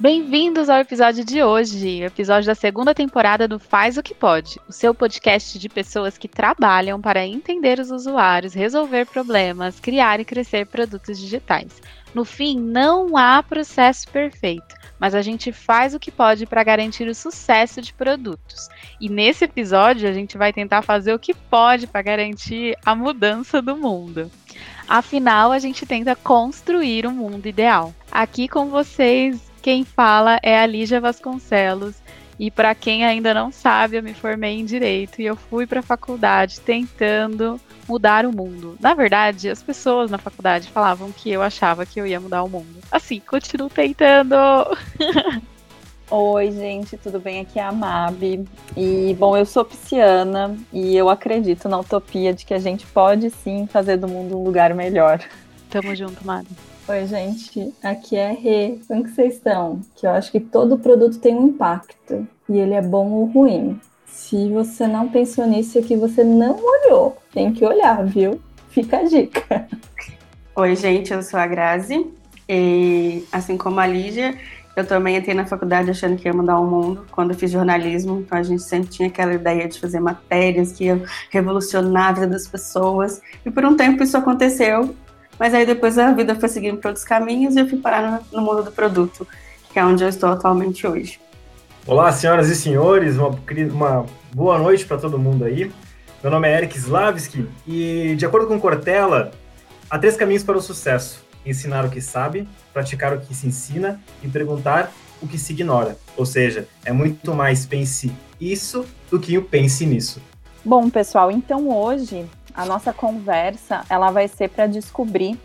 Bem-vindos ao episódio de hoje, episódio da segunda temporada do Faz o que Pode, o seu podcast de pessoas que trabalham para entender os usuários, resolver problemas, criar e crescer produtos digitais. No fim, não há processo perfeito, mas a gente faz o que pode para garantir o sucesso de produtos. E nesse episódio, a gente vai tentar fazer o que pode para garantir a mudança do mundo. Afinal, a gente tenta construir um mundo ideal. Aqui com vocês, quem fala é a Lígia Vasconcelos. E para quem ainda não sabe, eu me formei em direito e eu fui para a faculdade tentando mudar o mundo. Na verdade, as pessoas na faculdade falavam que eu achava que eu ia mudar o mundo. Assim, continuo tentando. Oi, gente, tudo bem? Aqui é a Mabi. E, bom, eu sou pisciana e eu acredito na utopia de que a gente pode sim fazer do mundo um lugar melhor. Tamo junto, Mabi. Oi, gente. Aqui é Rê. Como que vocês estão? Que eu acho que todo produto tem um impacto. E ele é bom ou ruim. Se você não pensou nisso aqui, você não olhou. Tem que olhar, viu? Fica a dica. Oi, gente. Eu sou a Grazi. E assim como a Lígia, eu também entrei na faculdade achando que ia mudar o mundo. Quando eu fiz jornalismo, então a gente sempre tinha aquela ideia de fazer matérias que iam revolucionar a vida das pessoas. E por um tempo isso aconteceu mas aí depois a vida foi seguindo para outros caminhos e eu fui parar no, no mundo do produto, que é onde eu estou atualmente hoje. Olá, senhoras e senhores, uma, uma boa noite para todo mundo aí. Meu nome é Eric Slavski e, de acordo com Cortella, há três caminhos para o sucesso: ensinar o que sabe, praticar o que se ensina e perguntar o que se ignora. Ou seja, é muito mais pense isso do que o pense nisso. Bom, pessoal, então hoje a nossa conversa ela vai ser para descobrir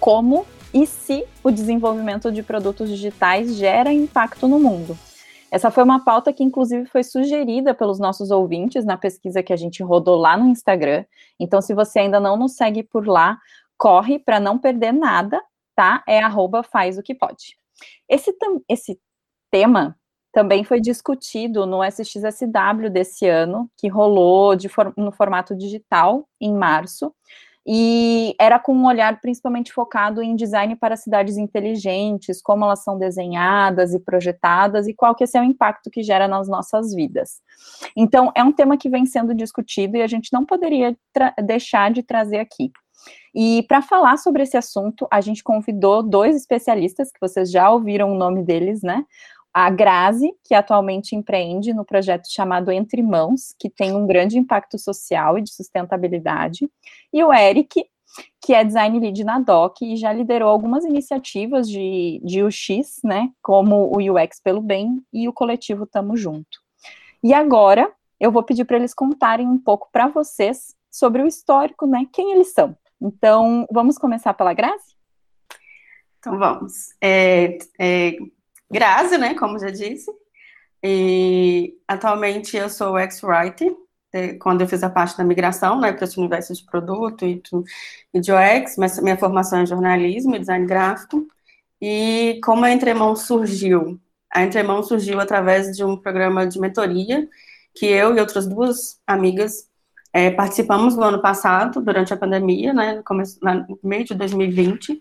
como e se o desenvolvimento de produtos digitais gera impacto no mundo. Essa foi uma pauta que, inclusive, foi sugerida pelos nossos ouvintes na pesquisa que a gente rodou lá no Instagram. Então, se você ainda não nos segue por lá, corre para não perder nada, tá? É arroba faz o que pode. Esse, esse tema também foi discutido no SXSW desse ano, que rolou for, no formato digital em março, e era com um olhar principalmente focado em design para cidades inteligentes, como elas são desenhadas e projetadas e qual que é o impacto que gera nas nossas vidas. Então, é um tema que vem sendo discutido e a gente não poderia deixar de trazer aqui. E para falar sobre esse assunto, a gente convidou dois especialistas, que vocês já ouviram o nome deles, né? A Grazi, que atualmente empreende no projeto chamado Entre Mãos, que tem um grande impacto social e de sustentabilidade, e o Eric, que é design lead na DOC e já liderou algumas iniciativas de, de UX, né, como o UX pelo Bem e o coletivo Tamo Junto. E agora eu vou pedir para eles contarem um pouco para vocês sobre o histórico, né, quem eles são. Então, vamos começar pela Grazi? Então, vamos. É, é Grazi, né, como já disse. E atualmente eu sou ex-writer, quando eu fiz a parte da migração, né, para esse universo de produto e, e de UX, mas minha formação é jornalismo e design gráfico. E como a Entremão surgiu? A Entremão surgiu através de um programa de mentoria que eu e outras duas amigas é, participamos no ano passado, durante a pandemia, né, no meio de 2020,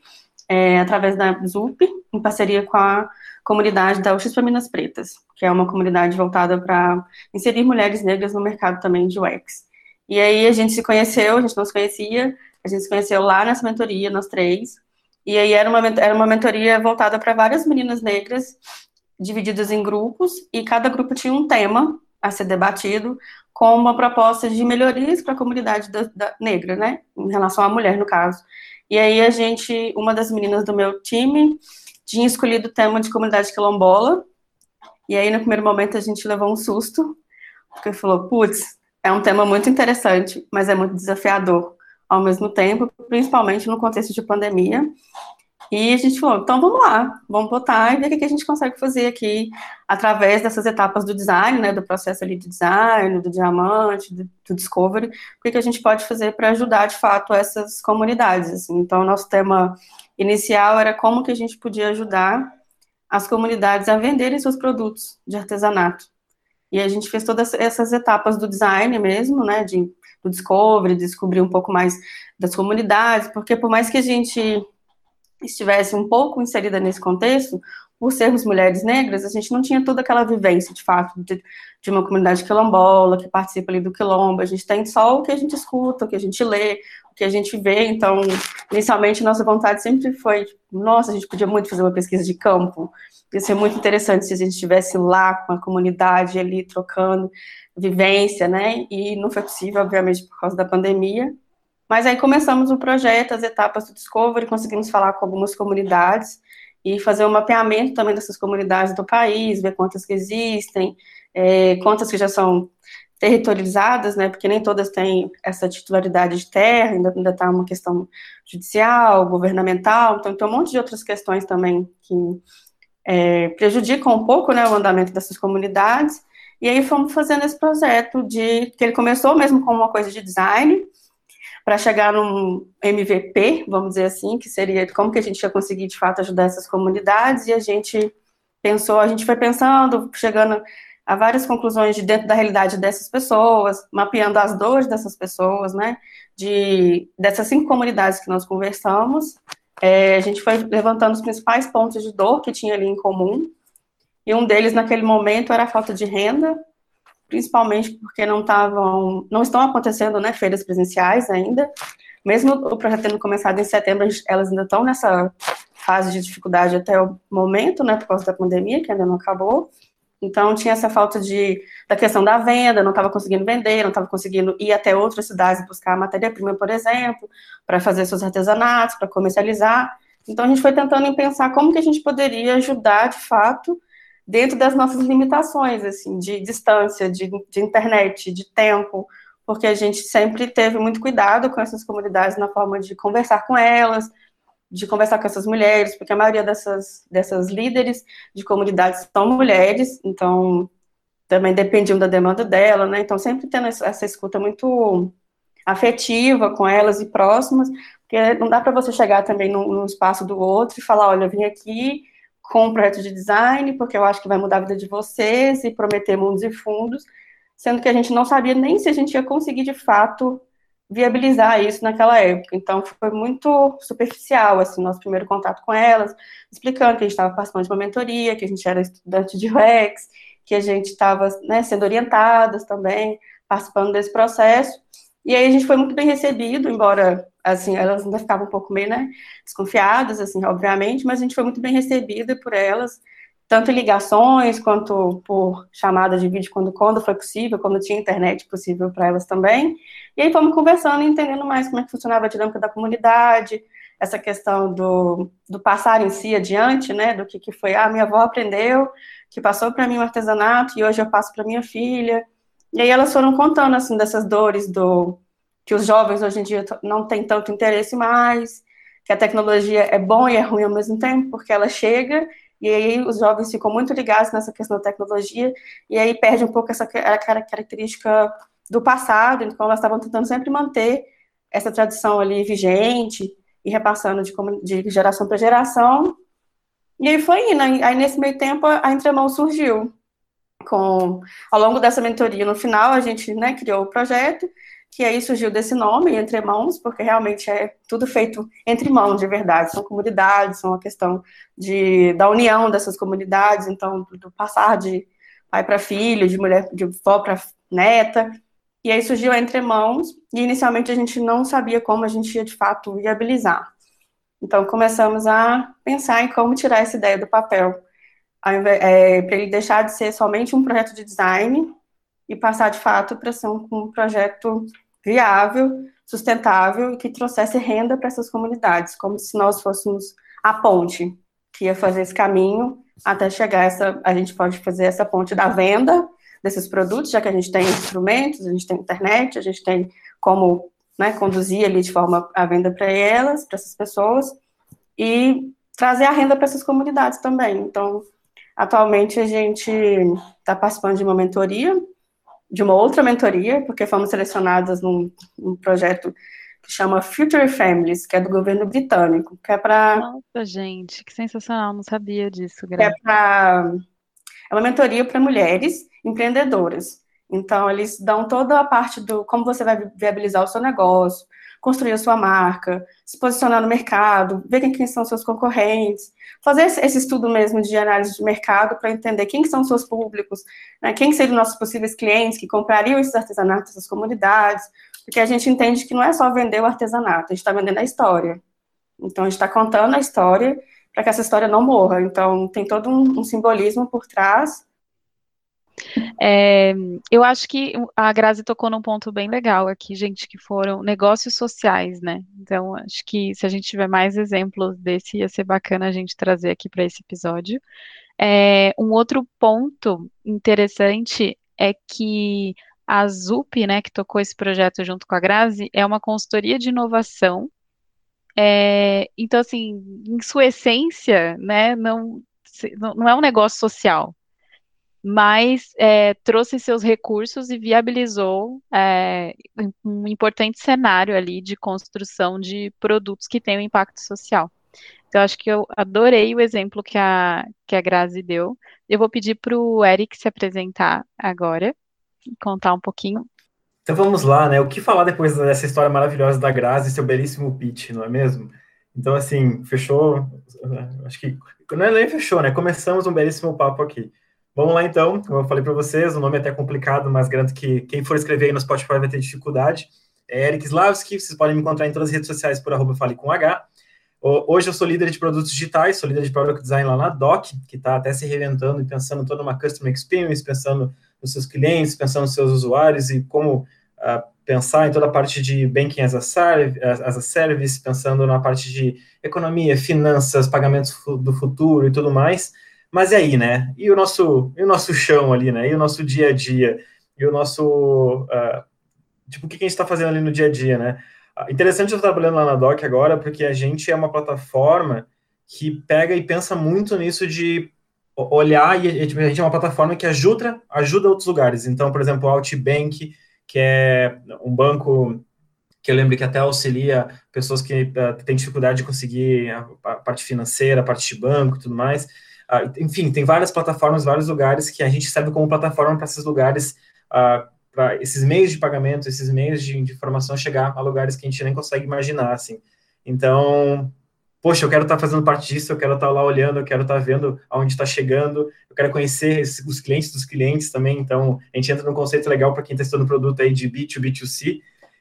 é, através da ZUP, em parceria com a comunidade da UX para Minas Pretas, que é uma comunidade voltada para inserir mulheres negras no mercado também de UX. E aí a gente se conheceu, a gente não se conhecia, a gente se conheceu lá nessa mentoria, nós três, e aí era uma, era uma mentoria voltada para várias meninas negras, divididas em grupos, e cada grupo tinha um tema a ser debatido, com uma proposta de melhorias para a comunidade da, da negra, né, em relação à mulher, no caso. E aí a gente, uma das meninas do meu time, tinha escolhido o tema de comunidade quilombola, e aí no primeiro momento a gente levou um susto, porque falou, putz, é um tema muito interessante, mas é muito desafiador ao mesmo tempo, principalmente no contexto de pandemia. E a gente falou, então vamos lá, vamos botar e ver o que a gente consegue fazer aqui através dessas etapas do design, né, do processo ali de design, do diamante, do, do discovery, o que a gente pode fazer para ajudar de fato essas comunidades. Assim. Então, nosso tema inicial era como que a gente podia ajudar as comunidades a venderem seus produtos de artesanato. E a gente fez todas essas etapas do design mesmo, né, de, do discovery, descobrir um pouco mais das comunidades, porque por mais que a gente estivesse um pouco inserida nesse contexto, por sermos mulheres negras, a gente não tinha toda aquela vivência, de fato, de, de, uma comunidade quilombola, que participa ali do quilombo, a gente tem só o que a gente escuta, o que a gente lê, o que a gente vê, então, inicialmente, nossa vontade sempre foi, nossa, a gente podia muito fazer uma pesquisa de campo, ia ser muito interessante se a gente estivesse lá com a comunidade ali, trocando vivência, né, e não foi possível, obviamente, por causa da pandemia, mas aí começamos o projeto, as etapas do Discovery, conseguimos falar com algumas comunidades, e fazer um mapeamento também dessas comunidades do país, ver quantas que existem, é, quantas que já são territorializadas, né, porque nem todas têm essa titularidade de terra, ainda está uma questão judicial, governamental, então tem um monte de outras questões também que é, prejudicam um pouco, né, o andamento dessas comunidades, e aí fomos fazendo esse projeto de, que ele começou mesmo com uma coisa de design, para chegar num MVP, vamos dizer assim, que seria como que a gente ia conseguir de fato ajudar essas comunidades, e a gente pensou, a gente foi pensando, chegando a várias conclusões de dentro da realidade dessas pessoas, mapeando as dores dessas pessoas, né, de, dessas cinco comunidades que nós conversamos, é, a gente foi levantando os principais pontos de dor que tinha ali em comum, e um deles naquele momento era a falta de renda, principalmente porque não estavam, não estão acontecendo, né, feiras presenciais ainda. Mesmo o projeto tendo começado em setembro, elas ainda estão nessa fase de dificuldade até o momento, né, por causa da pandemia, que ainda não acabou. Então, tinha essa falta de, da questão da venda, não estava conseguindo vender, não estava conseguindo ir até outras cidades buscar matéria-prima, por exemplo, para fazer seus artesanatos, para comercializar. Então, a gente foi tentando pensar como que a gente poderia ajudar, de fato, dentro das nossas limitações, assim, de distância, de, de internet, de tempo, porque a gente sempre teve muito cuidado com essas comunidades na forma de conversar com elas, de conversar com essas mulheres, porque a maioria dessas, dessas líderes de comunidades são mulheres, então também dependiam da demanda dela, né? Então sempre tendo essa escuta muito afetiva com elas e próximas, porque não dá para você chegar também no, no espaço do outro e falar, olha, eu vim aqui com um projeto de design, porque eu acho que vai mudar a vida de vocês e prometer mundos e fundos, sendo que a gente não sabia nem se a gente ia conseguir de fato viabilizar isso naquela época. Então foi muito superficial assim nosso primeiro contato com elas, explicando que a gente estava participando de uma mentoria, que a gente era estudante de UX, que a gente estava né, sendo orientadas também, participando desse processo. E aí a gente foi muito bem recebido, embora assim, elas ainda ficavam um pouco meio, né, desconfiadas, assim, obviamente, mas a gente foi muito bem recebida por elas, tanto em ligações quanto por chamada de vídeo quando, quando foi possível, quando tinha internet possível para elas também. E aí fomos conversando e entendendo mais como é que funcionava a dinâmica da comunidade, essa questão do, do passar em si adiante, né, do que, que foi, ah, minha avó aprendeu, que passou para mim o artesanato e hoje eu passo para minha filha. E aí elas foram contando, assim, dessas dores do que os jovens hoje em dia não têm tanto interesse mais, que a tecnologia é bom e é ruim ao mesmo tempo, porque ela chega e aí os jovens ficam muito ligados nessa questão da tecnologia e aí perde um pouco essa característica do passado, então elas estavam tentando sempre manter essa tradição ali vigente e repassando de, de geração para geração. E aí foi indo, aí nesse meio tempo a Entremão surgiu. Com, ao longo dessa mentoria, no final, a gente né, criou o projeto que aí surgiu desse nome, Entre Mãos, porque realmente é tudo feito entre mãos, de verdade. São comunidades, são uma questão de, da união dessas comunidades, então, do passar de pai para filho, de mulher, de vó para neta. E aí surgiu Entre Mãos, e inicialmente a gente não sabia como a gente ia, de fato, viabilizar. Então, começamos a pensar em como tirar essa ideia do papel, é, para ele deixar de ser somente um projeto de design e passar de fato para ser um, um projeto viável, sustentável e que trouxesse renda para essas comunidades, como se nós fôssemos a ponte que ia fazer esse caminho até chegar essa, a gente pode fazer essa ponte da venda desses produtos, já que a gente tem instrumentos, a gente tem internet, a gente tem como né, conduzir ali de forma a venda para elas, para essas pessoas, e trazer a renda para essas comunidades também. Então, atualmente a gente está participando de uma mentoria de uma outra mentoria, porque fomos selecionadas num, num projeto que chama Future Families, que é do governo britânico, que é para... Nossa, gente, que sensacional, não sabia disso, É, pra, é uma mentoria para mulheres empreendedoras. Então, eles dão toda a parte do como você vai viabilizar o seu negócio, construir a sua marca, se posicionar no mercado, ver quem, são seus concorrentes, fazer esse, estudo mesmo de análise de mercado para entender quem são seus públicos, né, quem seriam nossos possíveis clientes que comprariam esses artesanatos essas comunidades, porque a gente entende que não é só vender o artesanato, a gente está vendendo a história. Então, a gente está contando a história para que essa história não morra. Então, tem todo um, um simbolismo por trás é, eu acho que a Grazi tocou num ponto bem legal aqui, gente, que foram negócios sociais, né? Então, acho que se a gente tiver mais exemplos desse, ia ser bacana a gente trazer aqui para esse episódio. É, um outro ponto interessante é que a ZUP, né, que tocou esse projeto junto com a Grazi, é uma consultoria de inovação. É, então, assim, em sua essência, né, não, não é um negócio social, mas é, trouxe seus recursos e viabilizou é, um importante cenário ali de construção de produtos que tenham impacto social. Então, acho que eu adorei o exemplo que a, que a Grazi deu. Eu vou pedir para o Eric se apresentar agora, contar um pouquinho. Então vamos lá, né? O que falar depois dessa história maravilhosa da Grazi e seu belíssimo pitch, não é mesmo? Então, assim, fechou. Acho que. Não é nem fechou, né? Começamos um belíssimo papo aqui. Vamos lá então, como eu falei para vocês, o nome é até complicado, mas garanto que quem for escrever aí no Spotify vai ter dificuldade. É Eric Slavski, vocês podem me encontrar em todas as redes sociais por arroba fale com H. Hoje eu sou líder de produtos digitais, sou líder de Product Design lá na DOC, que está até se reinventando e pensando toda uma Customer Experience, pensando nos seus clientes, pensando nos seus usuários e como uh, pensar em toda a parte de Banking as a, as a Service, pensando na parte de economia, finanças, pagamentos do futuro e tudo mais. Mas e aí, né? E o nosso, e o nosso chão ali, né? E o nosso dia a dia? E o nosso. Uh, tipo, o que a gente está fazendo ali no dia a dia, né? Uh, interessante eu estar trabalhando lá na DOC agora, porque a gente é uma plataforma que pega e pensa muito nisso de olhar, e tipo, a gente é uma plataforma que ajuda, ajuda outros lugares. Então, por exemplo, o Outbank, que é um banco que eu lembro que até auxilia pessoas que uh, têm dificuldade de conseguir a, a parte financeira, a parte de banco e tudo mais. Uh, enfim, tem várias plataformas, vários lugares que a gente serve como plataforma para esses lugares, uh, ah, para esses meios de pagamento, esses meios de, de, informação chegar a lugares que a gente nem consegue imaginar, assim. Então, poxa, eu quero estar tá fazendo parte disso, eu quero estar tá lá olhando, eu quero estar tá vendo aonde está chegando, eu quero conhecer os clientes dos clientes também, então a gente entra num conceito legal para quem está estudando produto aí de B2B, B2C,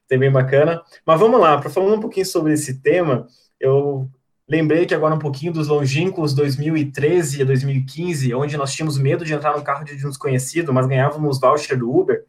também bacana. Mas vamos lá, para falar um pouquinho sobre esse tema, eu Lembrei que agora um pouquinho dos longínquos 2013 a 2015, onde nós tínhamos medo de entrar no carro de um desconhecido, mas ganhávamos voucher do Uber,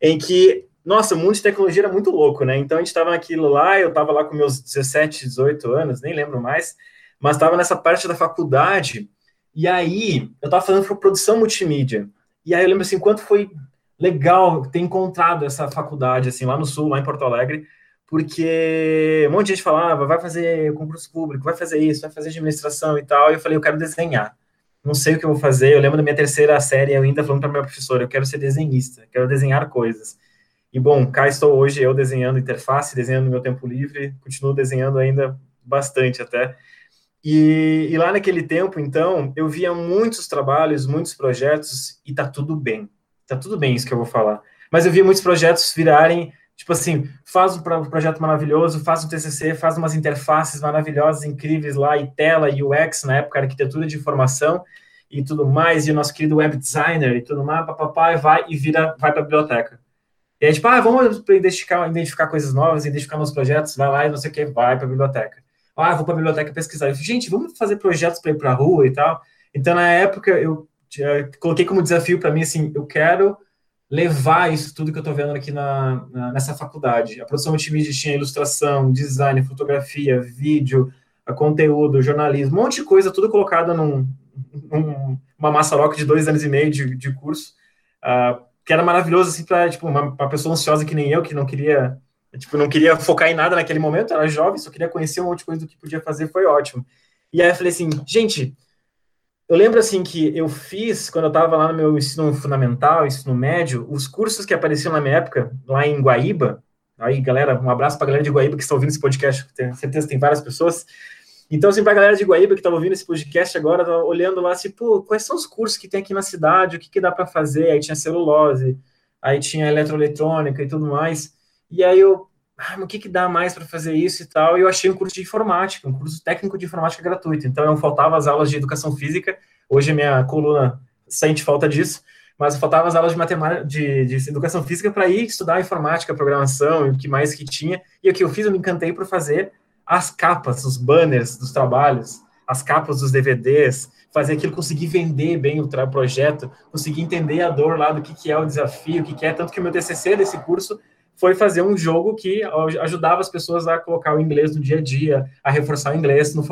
em que, nossa, o mundo de tecnologia era muito louco, né? Então a gente estava naquilo lá, eu estava lá com meus 17, 18 anos, nem lembro mais, mas estava nessa parte da faculdade, e aí eu estava fazendo produção multimídia. E aí eu lembro assim, quanto foi legal ter encontrado essa faculdade, assim, lá no Sul, lá em Porto Alegre, porque um monte de gente falava, vai fazer concurso público, vai fazer isso, vai fazer administração e tal, e eu falei, eu quero desenhar. Não sei o que eu vou fazer, eu lembro da minha terceira série, eu ainda falando para minha professora, eu quero ser desenhista, quero desenhar coisas. E bom, cá estou hoje eu desenhando interface, desenhando meu tempo livre, continuo desenhando ainda bastante até. E, e, lá naquele tempo, então, eu via muitos trabalhos, muitos projetos, e tá tudo bem. Tá tudo bem isso que eu vou falar. Mas eu via muitos projetos virarem Tipo assim, faz um projeto maravilhoso, faz um TCC, faz umas interfaces maravilhosas, incríveis lá, e tela, UX, na época, arquitetura de informação e tudo mais, e o nosso querido web designer e tudo mais, papapá, vai e vira, vai para a biblioteca. E aí, tipo, ah, vamos identificar, identificar coisas novas, identificar novos projetos, vai lá e não sei o que, vai para a biblioteca. Ah, vou para a biblioteca pesquisar. Eu gente, vamos fazer projetos para ir para a rua e tal. Então, na época, eu coloquei como desafio para mim, assim, eu quero levar isso tudo que eu estou vendo aqui na, na, nessa faculdade. A produção multimídia tinha ilustração, design, fotografia, vídeo, conteúdo, jornalismo, um monte de coisa, tudo colocado num, num uma maçaroca de dois anos e meio de, de curso, uh, que era maravilhoso, assim, para tipo, uma, uma, pessoa ansiosa que nem eu, que não queria, tipo, não queria focar em nada naquele momento, era jovem, só queria conhecer um monte de coisa do que podia fazer, foi ótimo. E aí eu falei assim, gente, eu lembro assim que eu fiz, quando eu estava lá no meu ensino fundamental, ensino médio, os cursos que apareciam na minha época, lá em Guaíba, aí galera, um abraço para a galera de Guaíba que está ouvindo esse podcast, tenho certeza que tem várias pessoas. Então, assim, para a galera de Guaíba que estava ouvindo esse podcast agora, tava olhando lá, assim, pô, quais são os cursos que tem aqui na cidade, o que, que dá para fazer? Aí tinha celulose, aí tinha eletroeletrônica e tudo mais. E aí eu ah, o que, que dá mais para fazer isso e tal? E eu achei um curso de informática, um curso técnico de informática gratuito. Então, eu faltava as aulas de educação física. Hoje, minha coluna sente falta disso mas faltava as aulas de matemática, de, de educação física para ir estudar informática, programação e o que mais que tinha. E o que eu fiz, eu me encantei por fazer as capas, os banners dos trabalhos, as capas dos DVDs, fazer aquilo, conseguir vender bem o projeto, conseguir entender a dor lá do que, que é o desafio, o que, que é, tanto que o meu TCC desse curso foi fazer um jogo que ajudava as pessoas a colocar o inglês no dia a dia, a reforçar o inglês no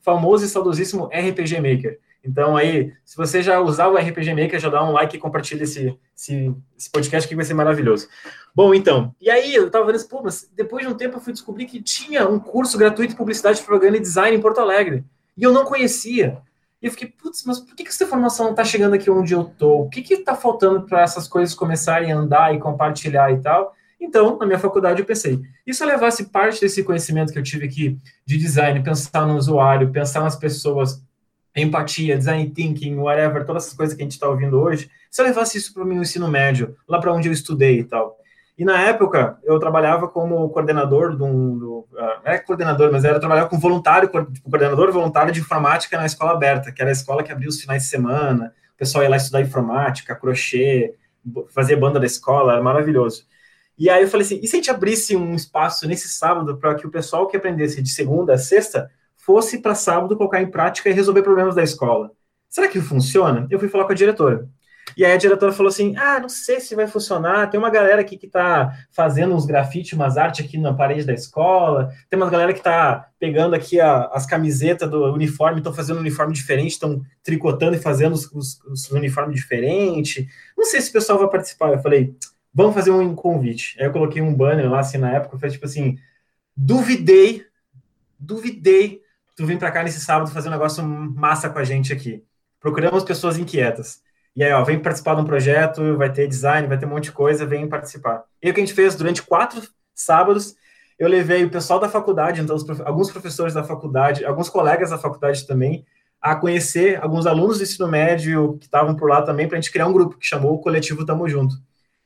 famoso e saudosíssimo RPG Maker. Então, aí, se você já usar o RPG Maker, já dá um like e compartilha esse, esse, esse podcast que vai ser maravilhoso. Bom, então, e aí eu tava vendo, pô, mas depois de um tempo eu fui descobrir que tinha um curso gratuito de publicidade, propaganda e design em Porto Alegre. E eu não conhecia. E eu fiquei, putz, mas por que, que essa informação não tá chegando aqui onde eu tô? O que que tá faltando para essas coisas começarem a andar e compartilhar e tal? Então, na minha faculdade, eu pensei, e se eu levasse parte desse conhecimento que eu tive aqui de design, pensar no usuário, pensar nas pessoas, empatia, design thinking, whatever, todas essas coisas que a gente está ouvindo hoje, se eu levasse isso para o meu ensino médio, lá para onde eu estudei e tal. E na época, eu trabalhava como coordenador de um. Do, uh, é coordenador, mas era trabalhar com voluntário, tipo, coordenador voluntário de informática na escola aberta, que era a escola que abria os finais de semana, o pessoal ia lá estudar informática, crochê, fazer banda da escola, era maravilhoso. E aí eu falei assim: e se a gente abrisse um espaço nesse sábado para que o pessoal que aprendesse de segunda a sexta fosse para sábado colocar em prática e resolver problemas da escola. Será que funciona? Eu fui falar com a diretora. E aí a diretora falou assim: Ah, não sei se vai funcionar. Tem uma galera aqui que está fazendo uns grafites, umas artes aqui na parede da escola. Tem uma galera que está pegando aqui a, as camisetas do uniforme, estão fazendo um uniforme diferente, estão tricotando e fazendo os, os, os uniformes diferentes. Não sei se o pessoal vai participar. Eu falei: Vamos fazer um convite. Aí eu coloquei um banner lá, assim, na época. Foi tipo assim: Duvidei, duvidei tu vem para cá nesse sábado fazer um negócio massa com a gente aqui. Procuramos pessoas inquietas. E aí, ó, vem participar de um projeto, vai ter design, vai ter um monte de coisa, vem participar. E o que a gente fez durante quatro sábados, eu levei o pessoal da faculdade, então prof... alguns professores da faculdade, alguns colegas da faculdade também, a conhecer alguns alunos do ensino médio que estavam por lá também, para a gente criar um grupo que chamou o Coletivo Tamo Junto.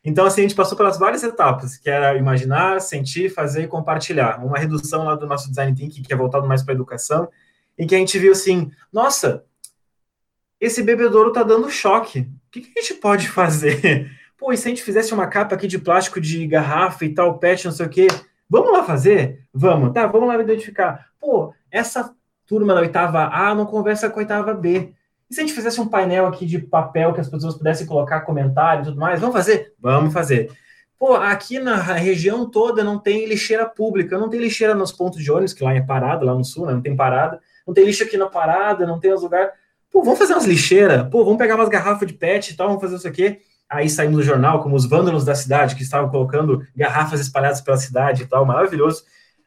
Então, assim, a gente passou pelas várias etapas, que era imaginar, sentir, fazer e compartilhar. Uma redução lá do nosso design thinking, que é voltado mais para a educação, em que a gente viu assim, nossa, esse bebedouro tá dando choque. O que, que a gente pode fazer? Pô, e se a gente fizesse uma capa aqui de plástico de garrafa e tal, pet, não sei o quê? Vamos lá fazer? Vamos. Tá, vamos lá identificar. Pô, essa turma da oitava A não conversa com a oitava B. E se a gente fizesse um painel aqui de papel que as pessoas pudessem colocar comentários e tudo mais? Vamos fazer? Vamos fazer. Pô, aqui na região toda não tem lixeira pública, não tem lixeira nos pontos de ônibus, que lá é parada, lá no sul, né? não tem parada, não tem lixo aqui na parada, não tem os lugares. Pô, vamos fazer umas lixeiras, pô, vamos pegar umas garrafas de pet e tal, vamos fazer isso aqui. Aí saindo do jornal, como os vândalos da cidade, que estavam colocando garrafas espalhadas pela cidade e tal, maravilhoso.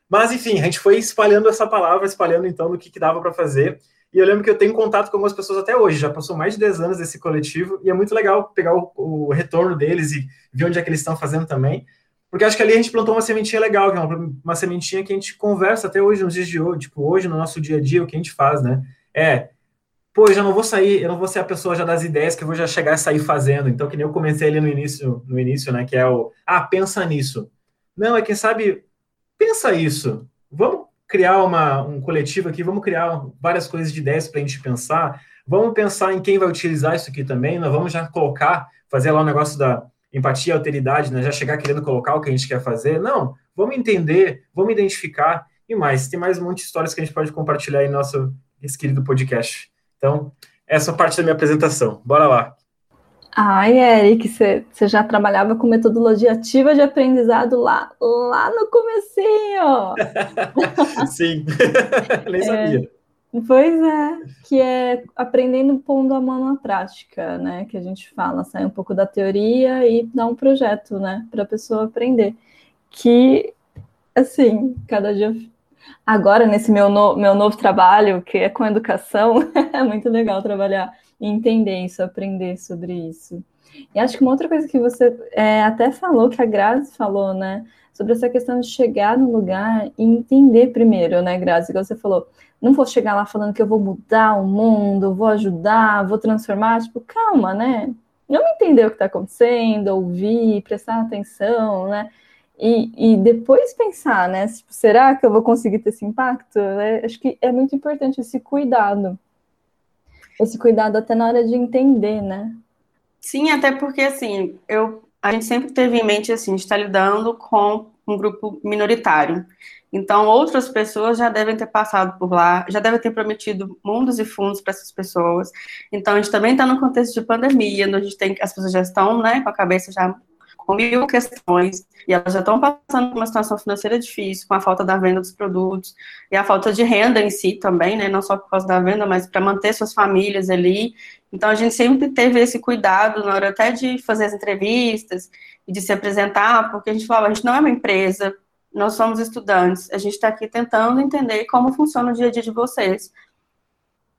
Mas, enfim, a gente foi espalhando essa palavra, espalhando então do que, que dava para fazer. E eu lembro que eu tenho contato com algumas pessoas até hoje, já passou mais de 10 anos desse coletivo, e é muito legal pegar o, o retorno deles e ver onde é que eles estão fazendo também. Porque acho que ali a gente plantou uma sementinha legal, que é uma, uma sementinha que a gente conversa até hoje, nos dias de hoje, tipo, hoje no nosso dia a dia, o que a gente faz, né? É, pô, eu já não vou sair, eu não vou ser a pessoa já das ideias que eu vou já chegar e sair fazendo. Então, que nem eu comecei ali no início, no início, né? Que é o, ah, pensa nisso. Não, é quem sabe, pensa isso. Vamos criar uma, um coletivo aqui, vamos criar várias coisas de ideias para a gente pensar, vamos pensar em quem vai utilizar isso aqui também, nós vamos já colocar, fazer lá o um negócio da empatia, alteridade, né? já chegar querendo colocar o que a gente quer fazer, não, vamos entender, vamos identificar, e mais, tem mais um monte de histórias que a gente pode compartilhar em nosso querido podcast. Então, essa é parte da minha apresentação, bora lá. Ai, Eric, você já trabalhava com metodologia ativa de aprendizado lá, lá no comecinho. Sim, nem é, sabia. Pois é, que é aprendendo pondo a mão na prática, né? Que a gente fala, sai um pouco da teoria e dá um projeto, né? Para a pessoa aprender. Que, assim, cada dia. Agora, nesse meu, no... meu novo trabalho, que é com educação, é muito legal trabalhar entender isso, aprender sobre isso. E acho que uma outra coisa que você é, até falou, que a Grazi falou, né? Sobre essa questão de chegar no lugar e entender primeiro, né, Grazi? Igual você falou, não vou chegar lá falando que eu vou mudar o mundo, vou ajudar, vou transformar. Tipo, calma, né? Vamos entender o que está acontecendo, ouvir, prestar atenção, né? E, e depois pensar, né? Tipo, será que eu vou conseguir ter esse impacto? É, acho que é muito importante esse cuidado. Esse cuidado até na hora de entender, né? Sim, até porque assim, eu, a gente sempre teve em mente assim, estar lidando com um grupo minoritário. Então, outras pessoas já devem ter passado por lá, já devem ter prometido mundos e fundos para essas pessoas. Então, a gente também está no contexto de pandemia, onde a gente tem, as pessoas já estão né, com a cabeça já mil questões, e elas já estão passando por uma situação financeira difícil, com a falta da venda dos produtos, e a falta de renda em si também, né, não só por causa da venda, mas para manter suas famílias ali. Então, a gente sempre teve esse cuidado na hora até de fazer as entrevistas e de se apresentar, porque a gente falava, a gente não é uma empresa, nós somos estudantes, a gente está aqui tentando entender como funciona o dia a dia de vocês.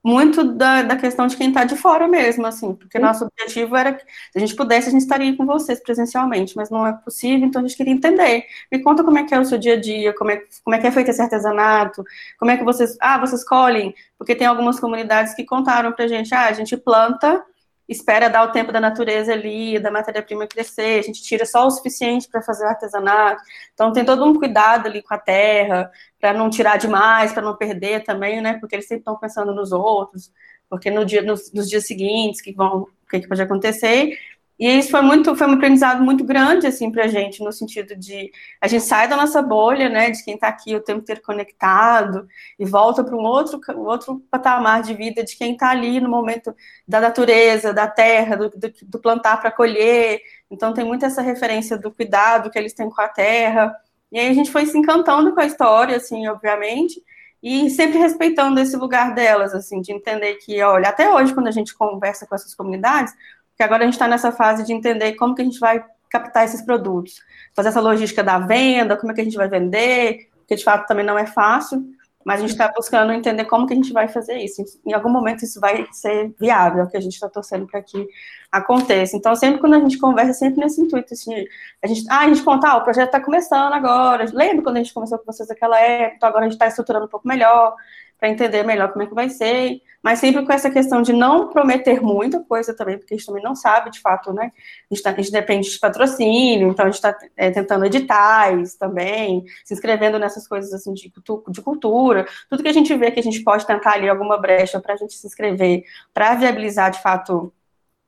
Muito da, da questão de quem está de fora mesmo, assim, porque nosso objetivo era que, se a gente pudesse, a gente estaria com vocês presencialmente, mas não é possível, então a gente queria entender. Me conta como é que é o seu dia a dia, como é, como é que é feito esse artesanato, como é que vocês, ah, vocês colhem, porque tem algumas comunidades que contaram pra gente, ah, a gente planta espera dar o tempo da natureza ali, da matéria-prima crescer, a gente tira só o suficiente para fazer o artesanato. Então tem todo um cuidado ali com a terra, para não tirar demais, para não perder também, né? Porque eles sempre estão pensando nos outros, porque no dia, nos, nos dias seguintes que vão, o que, que pode acontecer. E isso foi muito, foi um aprendizado muito grande, assim, pra gente, no sentido de a gente sai da nossa bolha, né, de quem está aqui o tempo inteiro conectado e volta para um outro, outro patamar de vida de quem está ali no momento da natureza, da terra, do, do, do plantar para colher. Então tem muito essa referência do cuidado que eles têm com a terra. E aí a gente foi se encantando com a história, assim, obviamente, e sempre respeitando esse lugar delas, assim, de entender que, olha, até hoje, quando a gente conversa com essas comunidades, que agora a gente está nessa fase de entender como que a gente vai captar esses produtos, fazer essa logística da venda, como é que a gente vai vender, que de fato também não é fácil, mas a gente está buscando entender como que a gente vai fazer isso. Em algum momento isso vai ser viável, é o que a gente está torcendo para que aconteça. Então, sempre quando a gente conversa, sempre nesse intuito, assim, a gente, ah, a gente conta, ah, o projeto está começando agora, lembra quando a gente começou com vocês naquela época, então agora a gente está estruturando um pouco melhor, para entender melhor como é que vai ser, mas sempre com essa questão de não prometer muita coisa também, porque a gente também não sabe, de fato, né? A gente, tá, a gente depende de patrocínio, então a gente está é, tentando editais também, se inscrevendo nessas coisas assim de, de cultura, tudo que a gente vê que a gente pode tentar ali alguma brecha para a gente se inscrever, para viabilizar de fato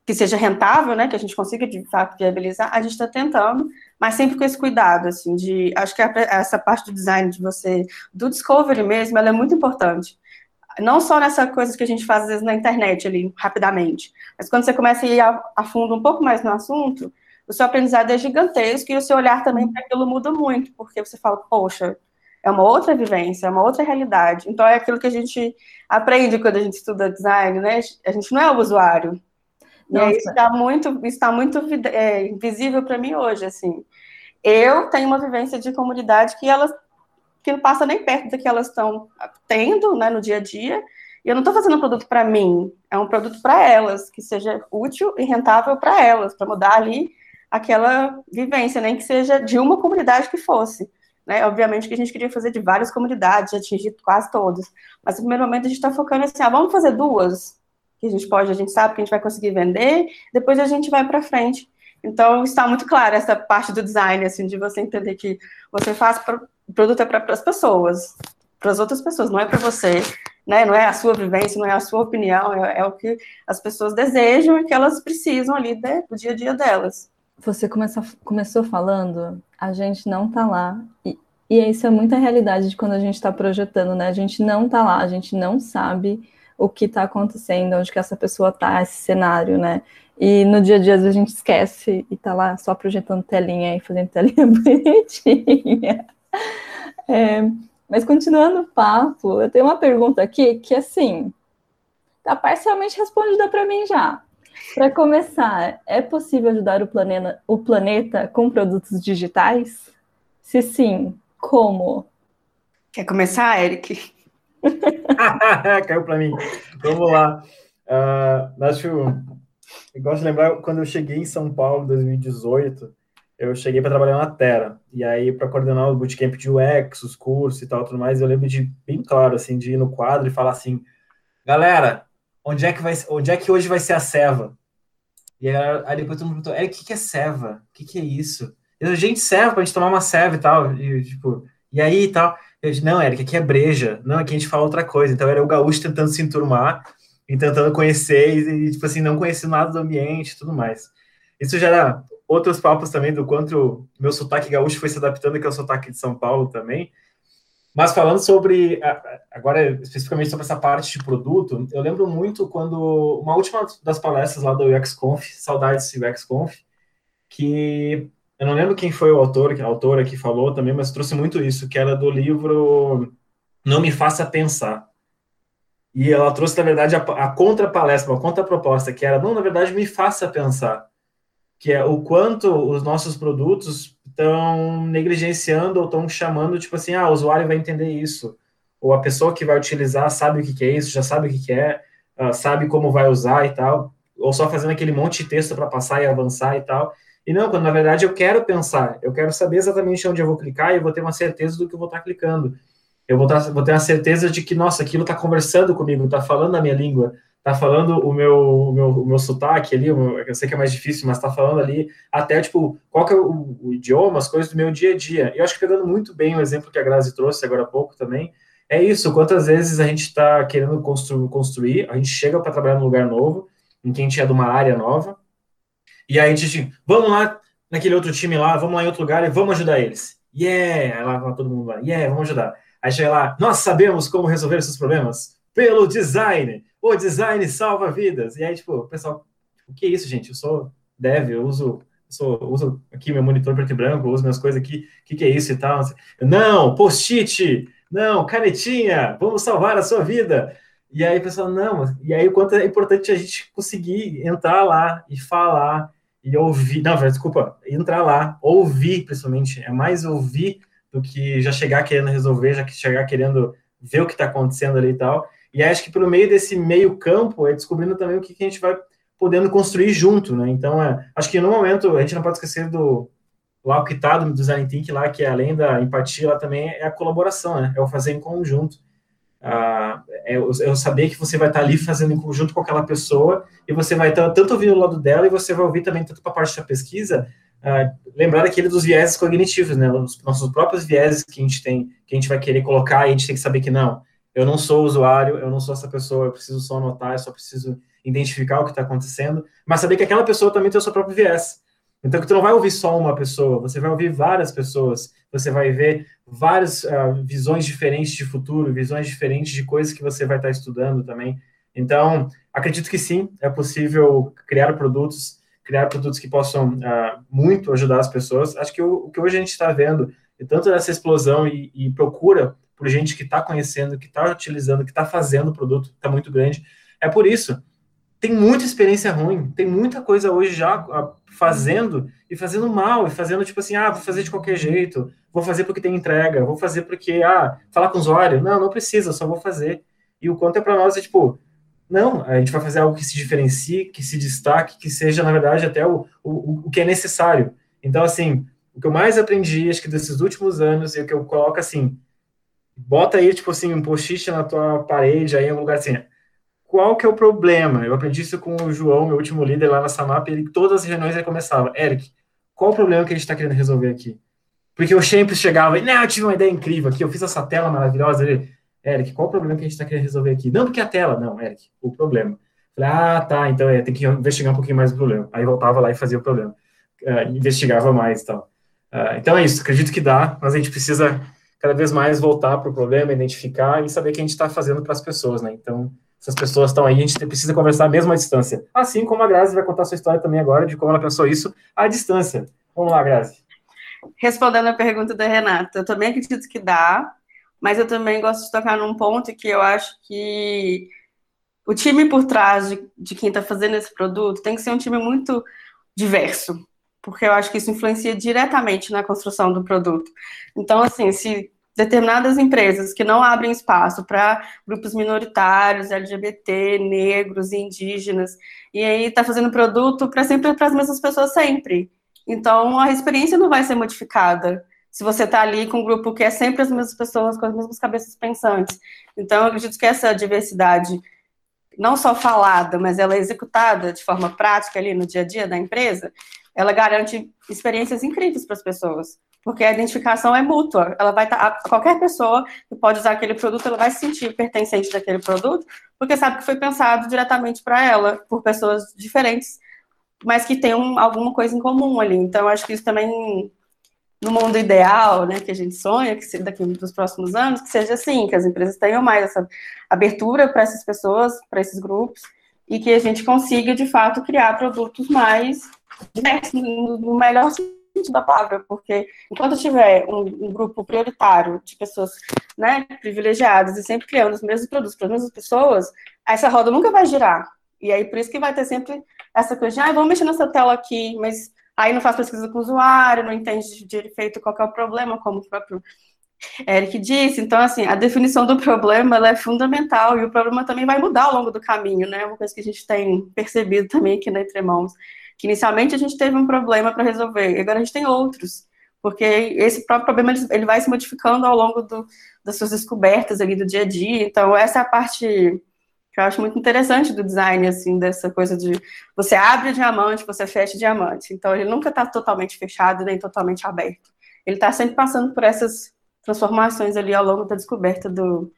que seja rentável, né, que a gente consiga de fato viabilizar, a gente está tentando, mas sempre com esse cuidado, assim, de, acho que essa parte do design de você, do discovery mesmo, ela é muito importante. Não só nessa coisa que a gente faz às vezes na internet ali, rapidamente, mas quando você começa a ir a, a fundo um pouco mais no assunto, o seu aprendizado é gigantesco e o seu olhar também para aquilo muda muito, porque você fala, poxa, é uma outra vivência, é uma outra realidade. Então é aquilo que a gente aprende quando a gente estuda design, né? A gente não é o usuário, e isso está muito, está muito é, visível para mim hoje, assim. Eu tenho uma vivência de comunidade que elas que não passa nem perto do que elas estão tendo, né, no dia a dia. E eu não estou fazendo um produto para mim, é um produto para elas, que seja útil e rentável para elas, para mudar ali aquela vivência, nem que seja de uma comunidade que fosse. Né? Obviamente que a gente queria fazer de várias comunidades, atingir quase todas. Mas no primeiro momento a gente está focando assim, ah, vamos fazer duas? Que a gente pode, a gente sabe que a gente vai conseguir vender, depois a gente vai para frente. Então, está muito claro essa parte do design, assim, de você entender que você faz o produto é para as pessoas, para as outras pessoas, não é para você, né? Não é a sua vivência, não é a sua opinião, é, é o que as pessoas desejam e que elas precisam ali do dia a dia delas. Você começou, começou falando, a gente não está lá. E, e isso é muita realidade de quando a gente está projetando, né? A gente não está lá, a gente não sabe o que está acontecendo, onde que essa pessoa está, esse cenário, né? E no dia a dia, a gente esquece e tá lá só projetando telinha e fazendo telinha bonitinha. É, mas continuando o papo, eu tenho uma pergunta aqui que, assim, tá parcialmente respondida para mim já. Para começar, é possível ajudar o planeta, o planeta com produtos digitais? Se sim, como? Quer começar, Eric? Caiu para mim. Vamos lá. Uh, acho, eu gosto de lembrar quando eu cheguei em São Paulo em 2018, eu cheguei para trabalhar na Terra. E aí, para coordenar o bootcamp de UX, os cursos e tal, tudo mais, eu lembro de bem claro, assim, de ir no quadro e falar assim: galera, onde é que, vai, onde é que hoje vai ser a Seva? E aí, aí depois todo mundo perguntou: é, o que, que é Seva? O que, que é isso? Eu, gente, serve pra gente tomar uma serve e tal. E, tipo, e aí e tal. Eu disse, não, Eric, aqui é breja. Não, aqui a gente fala outra coisa. Então era o gaúcho tentando se enturmar e tentando conhecer e, e tipo assim, não conhecendo nada do ambiente e tudo mais. Isso gera outros papos também do quanto meu sotaque gaúcho foi se adaptando, que é o sotaque de São Paulo também. Mas falando sobre, agora especificamente sobre essa parte de produto, eu lembro muito quando, uma última das palestras lá do UXConf, saudades do UXConf, que eu não lembro quem foi o autor, a autora que falou também, mas trouxe muito isso, que era do livro Não Me Faça Pensar. E ela trouxe, na verdade, a, a contra-palestra, uma contra-proposta, que era, não, na verdade, me faça pensar. Que é o quanto os nossos produtos estão negligenciando ou estão chamando, tipo assim, ah, o usuário vai entender isso. Ou a pessoa que vai utilizar sabe o que, que é isso, já sabe o que, que é, uh, sabe como vai usar e tal. Ou só fazendo aquele monte de texto para passar e avançar e tal. E não, quando na verdade eu quero pensar, eu quero saber exatamente onde eu vou clicar e eu vou ter uma certeza do que eu vou estar clicando. Eu vou, vou ter a certeza de que, nossa, aquilo está conversando comigo, está falando a minha língua, está falando o meu, o meu, o meu sotaque ali, eu sei que é mais difícil, mas está falando ali até, tipo, qual que é o, o, idioma, as coisas do meu dia a dia. E eu acho que pegando muito bem o exemplo que a Grazi trouxe agora há pouco também, é isso, quantas vezes a gente está querendo constru, construir, a gente chega para trabalhar num lugar novo, em que a gente é de uma área nova, e aí a gente, vamos lá naquele outro time lá, vamos lá em outro lugar e vamos ajudar eles. Yeah! Aí lá todo mundo lá, yeah, vamos ajudar. Aí chega lá, nós sabemos como resolver esses problemas pelo design. O design salva vidas. E aí, tipo, o pessoal, o que é isso, gente? Eu sou dev, eu uso, eu sou, uso aqui meu monitor preto e branco, uso minhas coisas aqui, o que, que é isso e tal. Não, post-it, não, canetinha, vamos salvar a sua vida. E aí pessoal, não, e aí o quanto é importante a gente conseguir entrar lá e falar e ouvir, não, desculpa, entrar lá, ouvir, principalmente, é mais ouvir do que já chegar querendo resolver, já que chegar querendo ver o que está acontecendo ali e tal. E acho que pelo meio desse meio campo é descobrindo também o que, que a gente vai podendo construir junto, né? Então, é, acho que no momento a gente não pode esquecer do lá o que está do Design lá, que é, além da empatia, lá também é a colaboração, né? É o fazer em conjunto. Ah, é, eu saber que você vai estar ali fazendo em conjunto com aquela pessoa e você vai estar tanto ouvindo o lado dela e você vai ouvir também tanto para a parte da pesquisa, ah, lembrar daquele dos vieses cognitivos, né, os nossos próprios vieses que a gente tem, que a gente vai querer colocar e a gente tem que saber que não, eu não sou usuário, eu não sou essa pessoa, eu preciso só anotar, eu só preciso identificar o que está acontecendo, mas saber que aquela pessoa também tem o seu próprio viés. Então, que tu não vai ouvir só uma pessoa, você vai ouvir várias pessoas, você vai ver várias uh, visões diferentes de futuro, visões diferentes de coisas que você vai estar estudando também. Então, acredito que sim, é possível criar produtos, criar produtos que possam uh, muito ajudar as pessoas. Acho que o, o que hoje a gente está vendo, é tanto essa explosão e, e procura por gente que está conhecendo, que está utilizando, que está fazendo o produto, está muito grande. É por isso tem muita experiência ruim, tem muita coisa hoje já ah, fazendo e fazendo mal, e fazendo tipo assim, ah, vou fazer de qualquer jeito, vou fazer porque tem entrega, vou fazer porque, ah, falar com o usuário, não, não precisa, só vou fazer. E o quanto é para nós é tipo, não, a gente vai fazer algo que se diferencie, que se destaque, que seja, na verdade, até o, o, o que é necessário. Então, assim, o que eu mais aprendi, acho que desses últimos anos, e o que eu coloco assim, bota aí, tipo assim, um post-it na tua parede, aí em um lugar assim, qual que é o problema? Eu aprendi isso com o João, meu último líder lá na Samap, ele todas as reuniões ele começava, Eric, qual o problema que a gente está querendo resolver aqui? Porque eu sempre chegava e, não, eu tive uma ideia incrível aqui, eu fiz essa tela maravilhosa, ele, Eric, qual o problema que a gente está querendo resolver aqui? Não porque a tela, não, Eric, o problema. Falei, ah, tá, então é, tem que investigar um pouquinho mais o problema. Aí voltava lá e fazia o problema. Uh, investigava mais e tal. Uh, então é isso, acredito que dá, mas a gente precisa cada vez mais voltar para o problema, identificar e saber o que a gente está fazendo para as pessoas, né? Então, essas pessoas estão aí, a gente precisa conversar mesmo à distância. Assim como a Grazi vai contar sua história também agora, de como ela pensou isso à distância. Vamos lá, Grazi. Respondendo a pergunta da Renata, eu também acredito que dá, mas eu também gosto de tocar num ponto que eu acho que o time por trás de, de quem está fazendo esse produto tem que ser um time muito diverso, porque eu acho que isso influencia diretamente na construção do produto. Então, assim, se determinadas empresas que não abrem espaço para grupos minoritários, LGBT, negros, indígenas, e aí está fazendo produto para sempre para as mesmas pessoas sempre. Então a experiência não vai ser modificada se você está ali com um grupo que é sempre as mesmas pessoas, com as mesmas cabeças pensantes. Então eu acredito que essa diversidade não só falada, mas ela é executada de forma prática ali no dia a dia da empresa, ela garante experiências incríveis para as pessoas, porque a identificação é mútua. Ela vai estar tá, qualquer pessoa que pode usar aquele produto, ela vai se sentir pertencente daquele produto, porque sabe que foi pensado diretamente para ela por pessoas diferentes, mas que tenham alguma coisa em comum ali. Então, acho que isso também no mundo ideal, né, que a gente sonha, que daqui nos próximos anos, que seja assim, que as empresas tenham mais essa abertura para essas pessoas, para esses grupos, e que a gente consiga, de fato, criar produtos mais diversos, no melhor sentido da palavra, porque enquanto tiver um, um, grupo prioritário de pessoas né, privilegiadas e sempre criando os mesmos produtos para as mesmas pessoas, essa roda nunca vai girar. E aí, por isso que vai ter sempre essa coisa de, ah, vamos mexer nessa tela aqui, mas aí não faz pesquisa com o usuário, não entende de efeito qual é o problema, como o próprio Eric disse. Então, assim, a definição do problema é fundamental e o problema também vai mudar ao longo do caminho, né? Uma coisa que a gente tem percebido também aqui na Entremãos, que inicialmente a gente teve um problema para resolver, agora a gente tem outros, porque esse próprio problema ele vai se modificando ao longo do, das suas descobertas ali do dia a dia. Então, essa é a parte que eu acho muito interessante do design, assim, dessa coisa de você abre diamante, você fecha diamante. Então, ele nunca está totalmente fechado, nem totalmente aberto. Ele está sempre passando por essas transformações ali ao longo da descoberta do,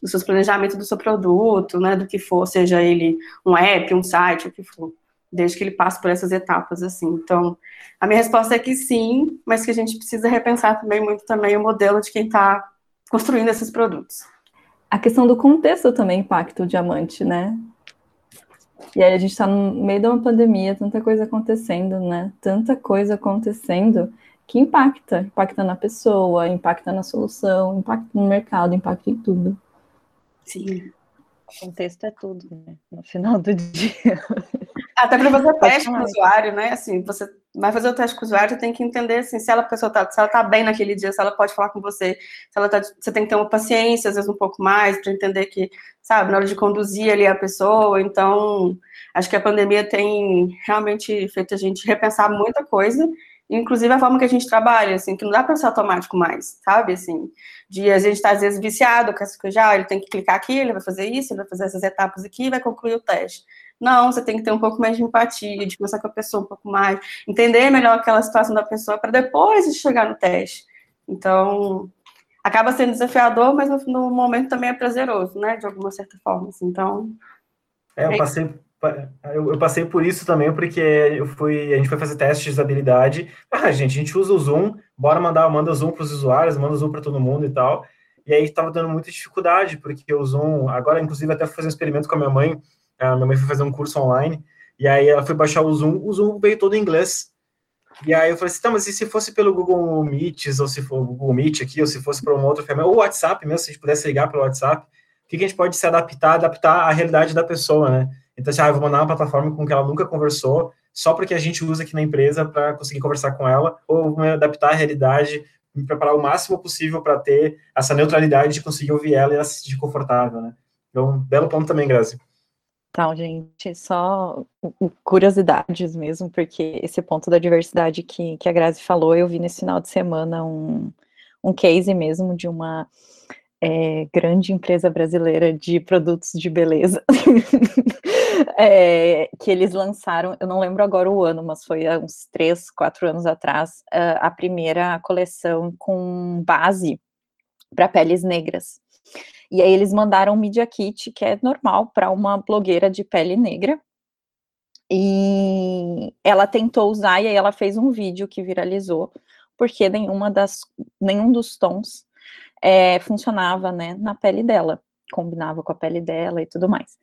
do seu planejamento do seu produto, né, do que for, seja ele um app, um site, o que for, desde que ele passe por essas etapas, assim. Então, a minha resposta é que sim, mas que a gente precisa repensar também muito também o modelo de quem está construindo esses produtos a questão do contexto também impacta o diamante, né? E aí a gente está no meio de uma pandemia, tanta coisa acontecendo, né? Tanta coisa acontecendo que impacta, impacta na pessoa, impacta na solução, impacta no mercado, impacta em tudo. Sim. O contexto é tudo, né? No final do dia. Até para fazer teste com o usuário, né? Assim, você vai fazer o teste com o usuário, você tem que entender assim, se ela, a pessoa tá, se ela tá bem naquele dia, se ela pode falar com você, se ela tá, você tem que ter uma paciência, às vezes um pouco mais, para entender que, sabe, na hora de conduzir ali a pessoa. Então, acho que a pandemia tem realmente feito a gente repensar muita coisa inclusive a forma que a gente trabalha, assim, que não dá para ser automático mais, sabe, assim, de a gente estar tá, às vezes viciado com essa coisa, ah, ele tem que clicar aqui, ele vai fazer isso, ele vai fazer essas etapas aqui e vai concluir o teste. Não, você tem que ter um pouco mais de empatia, de conversar com a pessoa um pouco mais, entender melhor aquela situação da pessoa para depois chegar no teste. Então, acaba sendo desafiador, mas no, no, momento também é prazeroso, né, de alguma certa forma, assim, então... É, eu passei eu, eu, passei por isso também, porque eu fui, a gente foi fazer testes de usabilidade. Ah, gente, a gente usa o Zoom, bora mandar, manda Zoom para os usuários, manda Zoom para todo mundo e tal. E aí estava dando muita dificuldade, porque o Zoom, agora, inclusive, até fazer um experimento com a minha mãe. A minha mãe foi fazer um curso online, e aí ela foi baixar o Zoom, o Zoom veio todo em inglês. E aí eu falei assim, tá, mas e se fosse pelo Google Meet, ou se for Google Meet aqui, ou se fosse para uma outra ferramenta, ou o WhatsApp mesmo, se a gente pudesse ligar pelo WhatsApp, o que, que a gente pode se adaptar, adaptar à realidade da pessoa, né? Então, assim, ah, eu vou mandar uma plataforma com que ela nunca conversou, só porque a gente usa aqui na empresa para conseguir conversar com ela, ou me adaptar à realidade, me preparar o máximo possível para ter essa neutralidade de conseguir ouvir ela e ela se sentir confortável, né? Então, belo ponto também, Grazi. Então, gente, só curiosidades mesmo, porque esse ponto da diversidade que, que a Grazi falou, eu vi nesse final de semana um, um case mesmo de uma é, grande empresa brasileira de produtos de beleza, é, que eles lançaram, eu não lembro agora o ano, mas foi há uns três, quatro anos atrás, a primeira coleção com base para peles negras. E aí eles mandaram um Media Kit, que é normal para uma blogueira de pele negra, e ela tentou usar, e aí ela fez um vídeo que viralizou, porque nenhuma das, nenhum dos tons é, funcionava, né, na pele dela, combinava com a pele dela e tudo mais.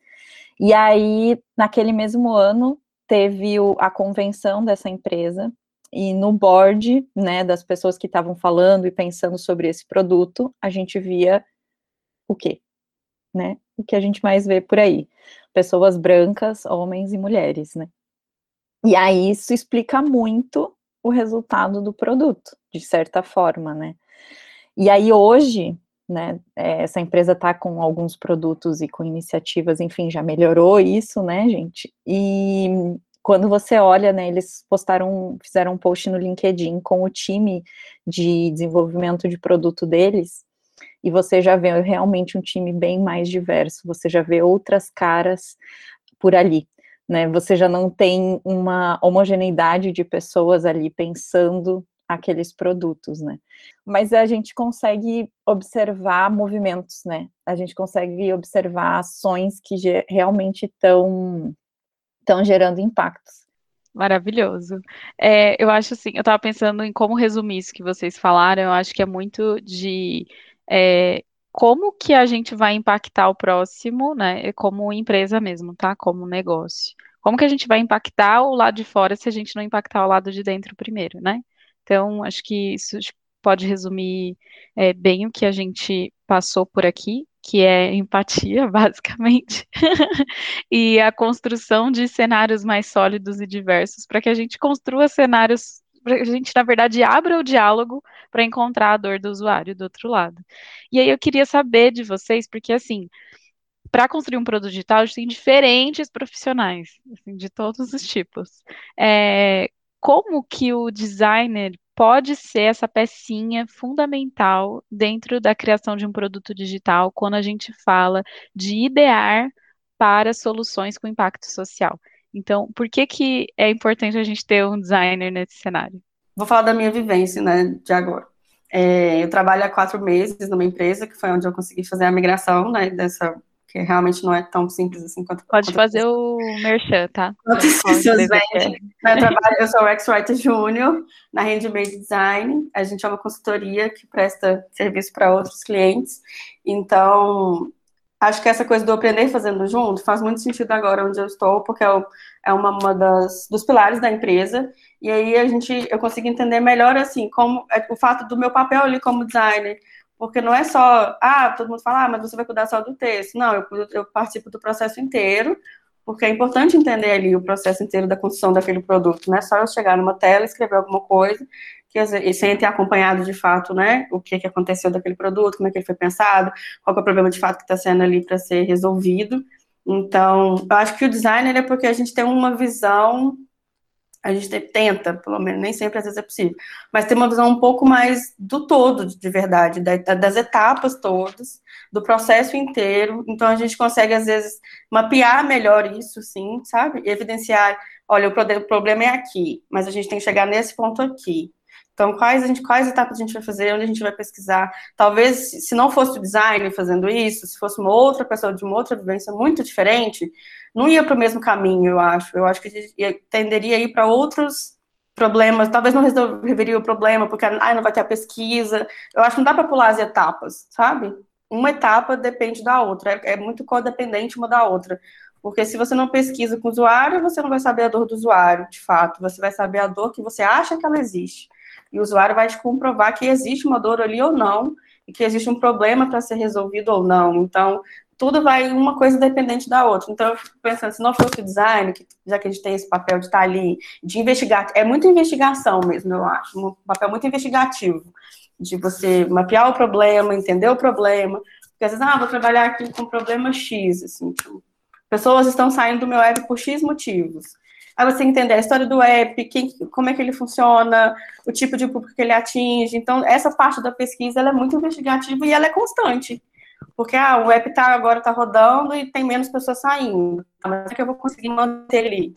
E aí, naquele mesmo ano, teve o, a convenção dessa empresa, e no board, né, das pessoas que estavam falando e pensando sobre esse produto, a gente via o quê? Né? O que a gente mais vê por aí. Pessoas brancas, homens e mulheres, né? E aí isso explica muito o resultado do produto, de certa forma, né? E aí hoje, né, é, essa empresa está com alguns produtos e com iniciativas, enfim, já melhorou isso, né, gente? E quando você olha, né, eles postaram, fizeram um post no LinkedIn com o time de desenvolvimento de produto deles, e você já vê realmente um time bem mais diverso, você já vê outras caras por ali, né? Você já não tem uma homogeneidade de pessoas ali pensando aqueles produtos, né? Mas a gente consegue observar movimentos, né? A gente consegue observar ações que realmente estão estão gerando impactos. Maravilhoso. É, eu acho assim, eu estava pensando em como resumir isso que vocês falaram, eu acho que é muito de é, como que a gente vai impactar o próximo, né? Como empresa mesmo, tá? Como negócio. Como que a gente vai impactar o lado de fora se a gente não impactar o lado de dentro primeiro, né? Então, acho que isso pode resumir é, bem o que a gente passou por aqui, que é empatia, basicamente, e a construção de cenários mais sólidos e diversos, para que a gente construa cenários, para a gente, na verdade, abra o diálogo para encontrar a dor do usuário do outro lado. E aí eu queria saber de vocês, porque assim, para construir um produto digital, a gente tem diferentes profissionais, assim, de todos os tipos. É, como que o designer pode ser essa pecinha fundamental dentro da criação de um produto digital quando a gente fala de idear para soluções com impacto social. Então, por que, que é importante a gente ter um designer nesse cenário? Vou falar da minha vivência, né, de agora. É, eu trabalho há quatro meses numa empresa que foi onde eu consegui fazer a migração, né, dessa que realmente não é tão simples assim quanto. Pode quanto fazer o merchan, tá? Quantas pessoas vendem. Eu, trabalho, eu sou o X-Writer Júnior na Handmade Design. A gente é uma consultoria que presta serviço para outros clientes. Então, acho que essa coisa do aprender fazendo junto faz muito sentido agora onde eu estou, porque é, é uma, uma das, dos pilares da empresa. E aí a gente, eu consigo entender melhor assim como é, o fato do meu papel ali como designer porque não é só, ah, todo mundo fala, ah, mas você vai cuidar só do texto. Não, eu, eu participo do processo inteiro, porque é importante entender ali o processo inteiro da construção daquele produto. Não é só eu chegar numa tela, escrever alguma coisa, que, e sem ter acompanhado de fato, né, o que, que aconteceu daquele produto, como é que ele foi pensado, qual é o problema de fato que está sendo ali para ser resolvido. Então, eu acho que o designer é porque a gente tem uma visão a gente tenta, pelo menos, nem sempre às vezes é possível, mas ter uma visão um pouco mais do todo, de verdade, das etapas todas, do processo inteiro. Então a gente consegue, às vezes, mapear melhor isso, sim, sabe? Evidenciar, olha, o problema é aqui, mas a gente tem que chegar nesse ponto aqui. Então, quais, a gente, quais etapas a gente vai fazer, onde a gente vai pesquisar? Talvez, se não fosse o designer fazendo isso, se fosse uma outra pessoa de uma outra vivência muito diferente, não ia para o mesmo caminho, eu acho. Eu acho que tenderia a ir para outros problemas, talvez não resolveria o problema, porque ah, não vai ter a pesquisa. Eu acho que não dá para pular as etapas, sabe? Uma etapa depende da outra, é, é muito codependente uma da outra. Porque se você não pesquisa com o usuário, você não vai saber a dor do usuário, de fato. Você vai saber a dor que você acha que ela existe e o usuário vai te comprovar que existe uma dor ali ou não, e que existe um problema para ser resolvido ou não. Então, tudo vai uma coisa dependente da outra. Então, eu fico pensando, se não fosse o design, que, já que a gente tem esse papel de estar ali, de investigar, é muita investigação mesmo, eu acho, um papel muito investigativo, de você mapear o problema, entender o problema, porque às vezes, ah, vou trabalhar aqui com problema X, assim, tipo, pessoas estão saindo do meu app por X motivos. Aí você entender a história do app, quem, como é que ele funciona, o tipo de público que ele atinge. Então, essa parte da pesquisa é muito investigativa e ela é constante. Porque ah, o app tá, agora está rodando e tem menos pessoas saindo. Mas é que eu vou conseguir manter ele,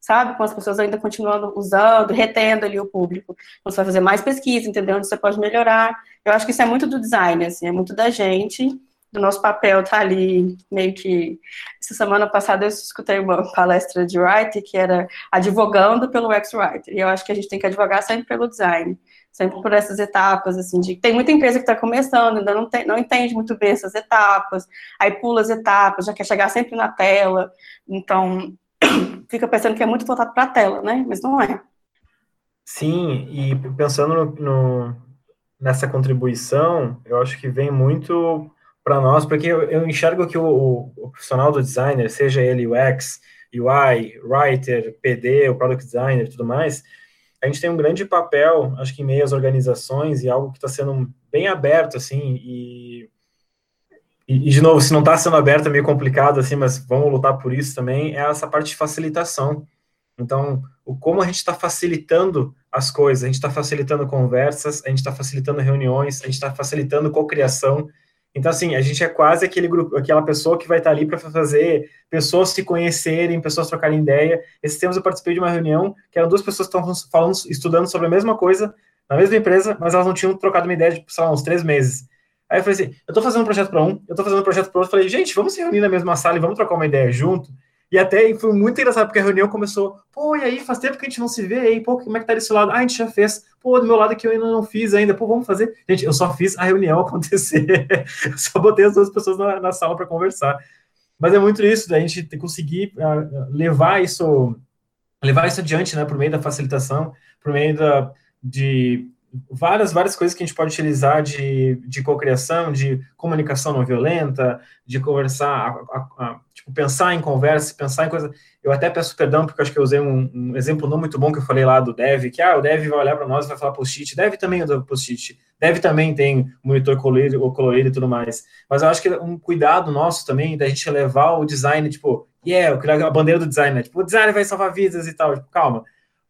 sabe? Com as pessoas ainda continuando usando, retendo ali o público. Então, você vai fazer mais pesquisa, entender onde você pode melhorar. Eu acho que isso é muito do design, assim, é muito da gente do nosso papel tá ali meio que essa semana passada eu escutei uma palestra de writer que era advogando pelo ex-writer e eu acho que a gente tem que advogar sempre pelo design sempre por essas etapas assim de tem muita empresa que está começando ainda não tem, não entende muito bem essas etapas aí pula as etapas já quer chegar sempre na tela então fica pensando que é muito voltado para a tela né mas não é. Sim e pensando no, no nessa contribuição eu acho que vem muito para nós, porque eu, eu, enxergo que o, o, profissional do designer, seja ele UX, UI, writer, PD, o product designer tudo mais, a gente tem um grande papel, acho que em meio às organizações e algo que está sendo bem aberto, assim, e, e, de novo, se não está sendo aberto é meio complicado, assim, mas vamos lutar por isso também, é essa parte de facilitação. Então, o como a gente está facilitando as coisas, a gente está facilitando conversas, a gente está facilitando reuniões, a gente está facilitando cocriação, Então, assim, a gente é quase aquele grupo, aquela pessoa que vai estar ali para fazer pessoas se conhecerem, pessoas trocarem ideia. Esses tempos eu participei de uma reunião que eram duas pessoas que estavam falando, estudando sobre a mesma coisa na mesma empresa, mas elas não tinham trocado uma ideia de, sei lá, uns três meses. Aí eu falei assim, eu tô fazendo um projeto para um, eu tô fazendo um projeto para outro. Falei, gente, vamos se reunir na mesma sala e vamos trocar uma ideia junto. E até foi muito engraçado, porque a reunião começou, pô, e aí, faz tempo que a gente não se vê, aí, pô, como é que tá desse lado? Ah, a gente já fez. Pô, do meu lado aqui eu ainda não fiz ainda, pô, vamos fazer. Gente, eu só fiz a reunião acontecer, só botei as duas pessoas na, na sala para conversar. Mas é muito isso, da gente conseguir uh, levar isso, levar isso adiante, né, por meio da facilitação, por meio da, de várias, várias coisas que a gente pode utilizar de, de cocriação, de comunicação não violenta, de conversar, a, a, a, tipo, pensar em conversa, pensar em coisa. Eu até peço perdão, porque acho que eu usei um, um, exemplo não muito bom que eu falei lá do Dev, que ah, o Dev vai olhar para nós e vai falar post-it. Dev também usa post-it. Dev também tem monitor colorido, colorido e tudo mais. Mas eu acho que um cuidado nosso também da gente levar o design, tipo, yeah, a bandeira do design, né? Tipo, o design vai salvar vidas e tal. Tipo, calma.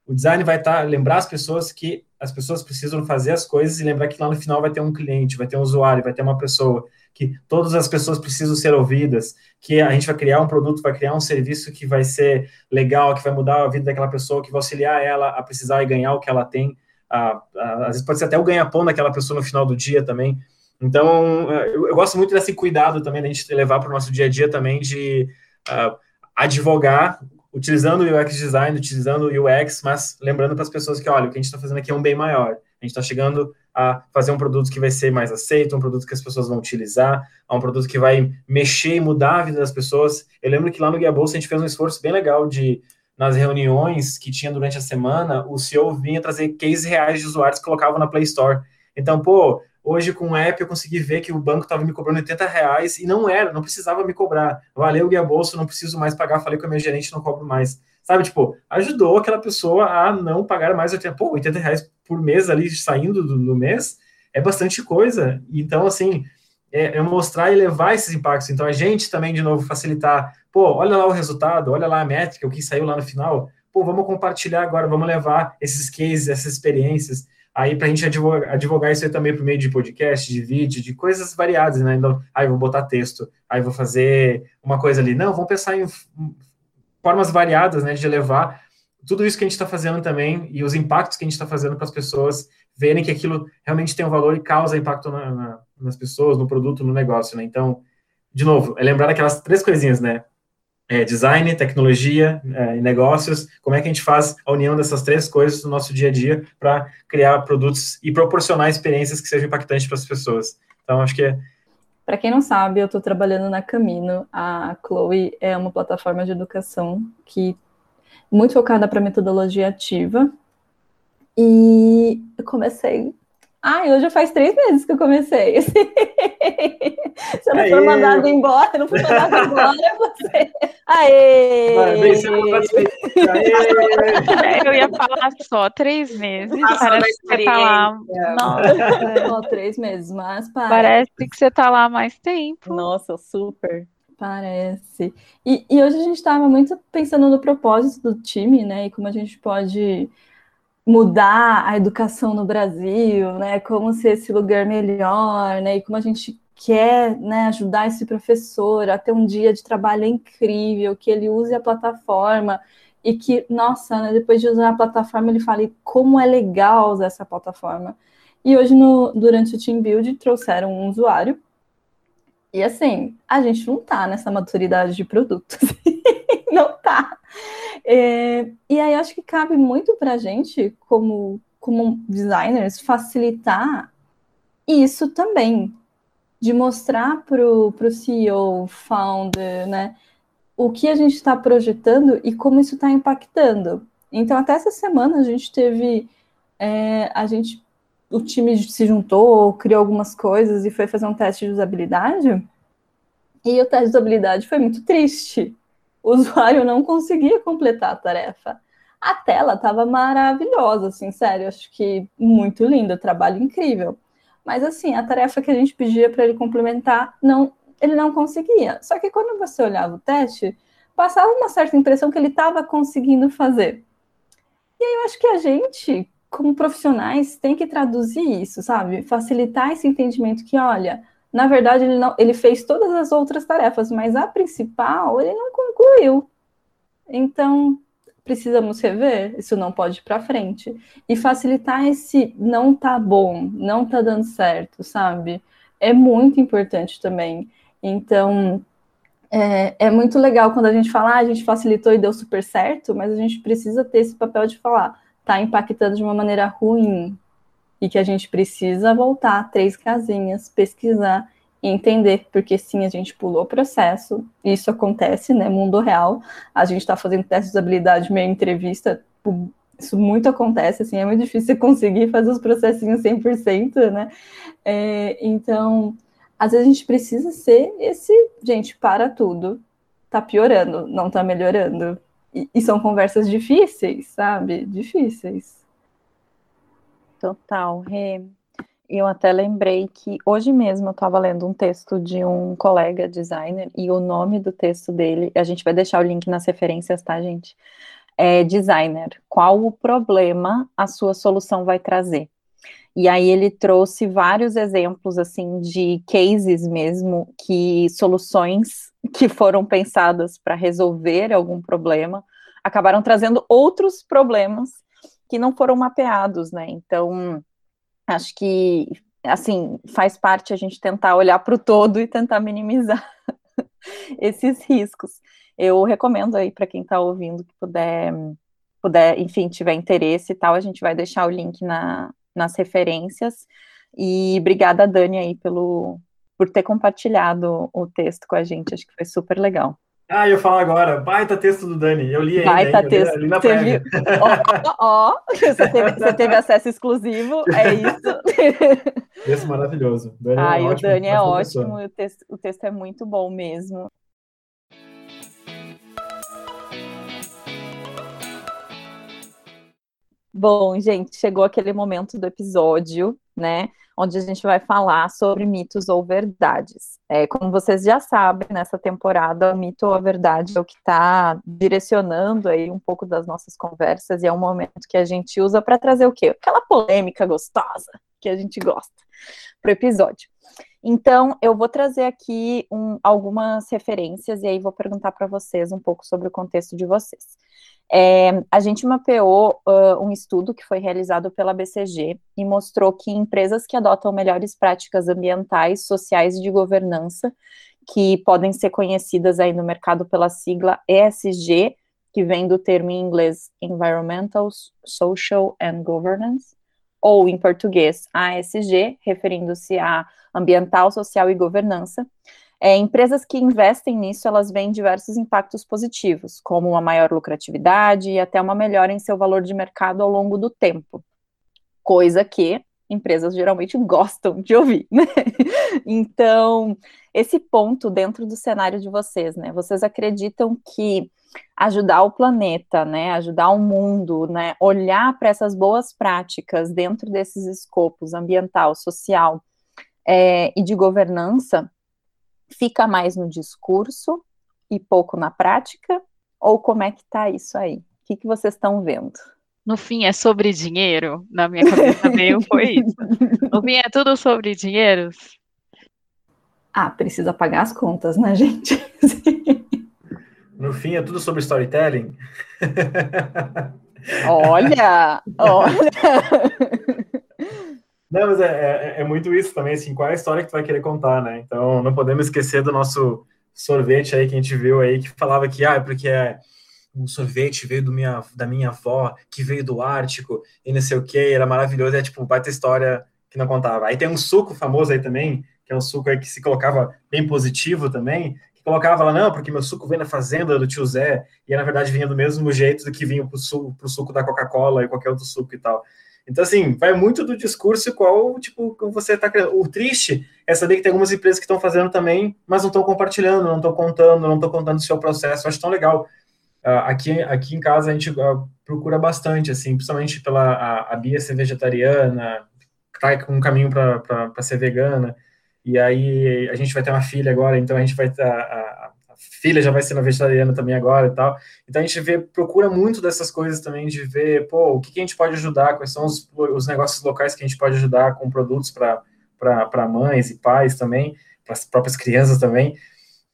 O design vai estar, tá, lembrar as pessoas que as pessoas precisam fazer as coisas e lembrar que lá no final vai ter um cliente, vai ter um usuário, vai ter uma pessoa, que todas as pessoas precisam ser ouvidas, que a gente vai criar um produto, vai criar um serviço que vai ser legal, que vai mudar a vida daquela pessoa, que vai auxiliar ela a precisar e ganhar o que ela tem. A, a, às vezes pode ser até o ganha-pão daquela pessoa no final do dia também. Então, eu, eu, gosto muito desse cuidado também, da gente levar para o nosso dia a dia também de uh, advogar utilizando o UX design, utilizando o UX, mas lembrando para as pessoas que, olha, o que a gente está fazendo aqui é um bem maior. A gente está chegando a fazer um produto que vai ser mais aceito, um produto que as pessoas vão utilizar, um produto que vai mexer e mudar a vida das pessoas. Eu lembro que lá no Guia Bolsa a gente fez um esforço bem legal de, nas reuniões que tinha durante a semana, o CEO vinha trazer cases reais de usuários que colocavam na Play Store. Então, pô, Hoje, com o app, eu consegui ver que o banco estava me cobrando 80 reais e não era, não precisava me cobrar. Valeu guia bolso, não preciso mais pagar. Falei com a minha gerente, não cobro mais. Sabe, tipo, ajudou aquela pessoa a não pagar mais 80, pô, 80 reais por mês ali saindo do, do mês é bastante coisa. Então, assim, é, é, mostrar e levar esses impactos. Então, a gente também, de novo, facilitar. Pô, olha lá o resultado, olha lá a métrica, o que saiu lá no final. Pô, vamos compartilhar agora, vamos levar esses cases, essas experiências aí para a gente advogar, advogar, isso aí também por meio de podcast, de vídeo, de coisas variadas, né? Então, aí vou botar texto, aí vou fazer uma coisa ali. Não, vamos pensar em formas variadas, né, de levar tudo isso que a gente está fazendo também e os impactos que a gente está fazendo para as pessoas verem que aquilo realmente tem um valor e causa impacto na, na, nas pessoas, no produto, no negócio, né? Então, de novo, é lembrar aquelas três coisinhas, né? É, design, tecnologia é, e negócios, como é que a gente faz a união dessas três coisas no nosso dia a dia para criar produtos e proporcionar experiências que sejam impactantes para as pessoas. Então, acho que é. Para quem não sabe, eu estou trabalhando na Camino. A Chloe é uma plataforma de educação que muito focada para metodologia ativa. E eu comecei Ai, hoje faz três meses que eu comecei. Se eu não Aê. for mandado embora, não for mandado embora, você. Aê! Aê! Eu ia falar só três meses. Parece que você tá lá. Nossa, só três meses, mas parece. parece que você tá lá há mais tempo. Nossa, super. Parece. E, e hoje a gente estava muito pensando no propósito do time, né? E como a gente pode mudar a educação no Brasil, né? Como ser esse lugar melhor, né? E como a gente quer né, ajudar esse professor a ter um dia de trabalho incrível, que ele use a plataforma e que, nossa, né, depois de usar a plataforma, ele fale como é legal usar essa plataforma. E hoje, no, durante o Team Build, trouxeram um usuário. E assim, a gente não tá nessa maturidade de produto. não tá. É, e aí acho que cabe muito para a gente, como, como designers, facilitar isso também, de mostrar para o CEO, founder, né, o que a gente está projetando e como isso está impactando. Então, até essa semana a gente teve, é, a gente, o time se juntou, criou algumas coisas e foi fazer um teste de usabilidade. E o teste de usabilidade foi muito triste, o usuário não conseguia completar a tarefa. A tela estava maravilhosa, assim, sério, acho que muito linda, trabalho incrível. Mas assim, a tarefa que a gente pedia para ele complementar, não, ele não conseguia. Só que quando você olhava o teste, passava uma certa impressão que ele estava conseguindo fazer. E aí eu acho que a gente, como profissionais, tem que traduzir isso, sabe? Facilitar esse entendimento que, olha, na verdade, ele, não, ele fez todas as outras tarefas, mas a principal ele não concluiu. Então, precisamos rever, isso não pode ir para frente. E facilitar esse não tá bom, não tá dando certo, sabe? É muito importante também. Então, é, é, muito legal quando a gente fala, ah, a gente facilitou e deu super certo, mas a gente precisa ter esse papel de falar, tá impactando de uma maneira ruim, e que a gente precisa voltar três casinhas, pesquisar e entender, porque sim, a gente pulou o processo, isso acontece, né, mundo real, a gente está fazendo testes de habilidade meio entrevista, isso muito acontece, assim, é muito difícil conseguir fazer os processinhos 100%, né, é, então, às vezes a gente precisa ser esse, gente, para tudo, tá piorando, não tá melhorando, e, e são conversas difíceis, sabe, difíceis. Total, Rê. Eu até lembrei que hoje mesmo eu estava lendo um texto de um colega designer e o nome do texto dele, a gente vai deixar o link nas referências, tá, gente? É designer. Qual o problema a sua solução vai trazer? E aí ele trouxe vários exemplos assim de cases mesmo que soluções que foram pensadas para resolver algum problema acabaram trazendo outros problemas que não foram mapeados, né? Então, acho que, assim, faz parte a gente tentar olhar para o todo e tentar minimizar esses riscos. Eu recomendo aí para quem está ouvindo que puder, puder, enfim, tiver interesse e tal, a gente vai deixar o link na, nas referências. E obrigada, Dani, aí, pelo, por ter compartilhado o texto com a gente, acho que foi super legal. Ah, eu falo agra. Baita texto do Dani. Eu li ainda. Baita hein? texto. teve... Ó, ó, você, teve, você teve acesso exclusivo, é isso. Texto maravilhoso. Dani ah, é o ótimo, Dani é ótimo, o texto, o texto é muito bom mesmo. Bom, gente, chegou aquele momento do episódio, né? Onde a gente vai falar sobre mitos ou verdades. É, como vocês já sabem, nessa temporada, o mito ou a verdade é o que está direcionando aí um pouco das nossas conversas e é um momento que a gente usa para trazer o quê? Aquela polêmica gostosa que a gente gosta para o episódio. Então, eu vou trazer aqui um, algumas referências e aí vou perguntar para vocês um pouco sobre o contexto de vocês. É, a gente mapeou uh, um estudo que foi realizado pela BCG e mostrou que empresas que adotam melhores práticas ambientais, sociais e de governança, que podem ser conhecidas aí no mercado pela sigla ESG, que vem do termo em inglês Environmental, Social and Governance, ou em português ASG, referindo-se a ambiental, social e governança, é, empresas que investem nisso, elas veem diversos impactos positivos, como uma maior lucratividade e até uma melhora em seu valor de mercado ao longo do tempo. Coisa que empresas geralmente gostam de ouvir, né? Então, esse ponto dentro do cenário de vocês, né? Vocês acreditam que ajudar o planeta, né, ajudar o mundo, né, olhar para essas boas práticas dentro desses escopos ambiental, social é, e de governança fica mais no discurso e pouco na prática? Ou como é que tá isso aí? O que, que vocês estão vendo? No fim é sobre dinheiro? Na minha cabeça meio foi isso. No fim é tudo sobre dinheiro? Ah, precisa pagar as contas, né, gente? No fim é tudo sobre storytelling? Olha, olha. Não, mas é, é, é, muito isso também, assim, qual é a história que tu vai querer contar, né? Então, não podemos esquecer do nosso sorvete aí que a gente viu aí, que falava que, ah, é porque é um sorvete veio do minha, da minha avó, que veio do Ártico, e não sei o que, era maravilhoso, é tipo, baita história que não contava. Aí tem um suco famoso aí também, que é um suco aí que se colocava bem positivo também, colocava lá, não, porque meu suco vem da fazenda do tio Zé, e na verdade vinha do mesmo jeito do que vinha pro suco, pro suco da Coca-Cola e qualquer outro suco e tal. Então, assim, vai muito do discurso qual, tipo, você está criando. O triste é saber que tem algumas empresas que estão fazendo também, mas não estão compartilhando, não estão contando, não estão contando o seu processo. Eu acho tão legal. Uh, aqui, aqui em casa a gente uh, procura bastante, assim, principalmente pela a, a Bia ser vegetariana, tá com um caminho para ser vegana. E aí a gente vai ter uma filha agora, então a gente vai ter a, filha já vai ser vegetariana também agora e tal. Então a gente vê, procura muito dessas coisas também, de ver, pô, o que, que a gente pode ajudar, quais são os, os negócios locais que a gente pode ajudar com produtos para mães e pais também, para as próprias crianças também.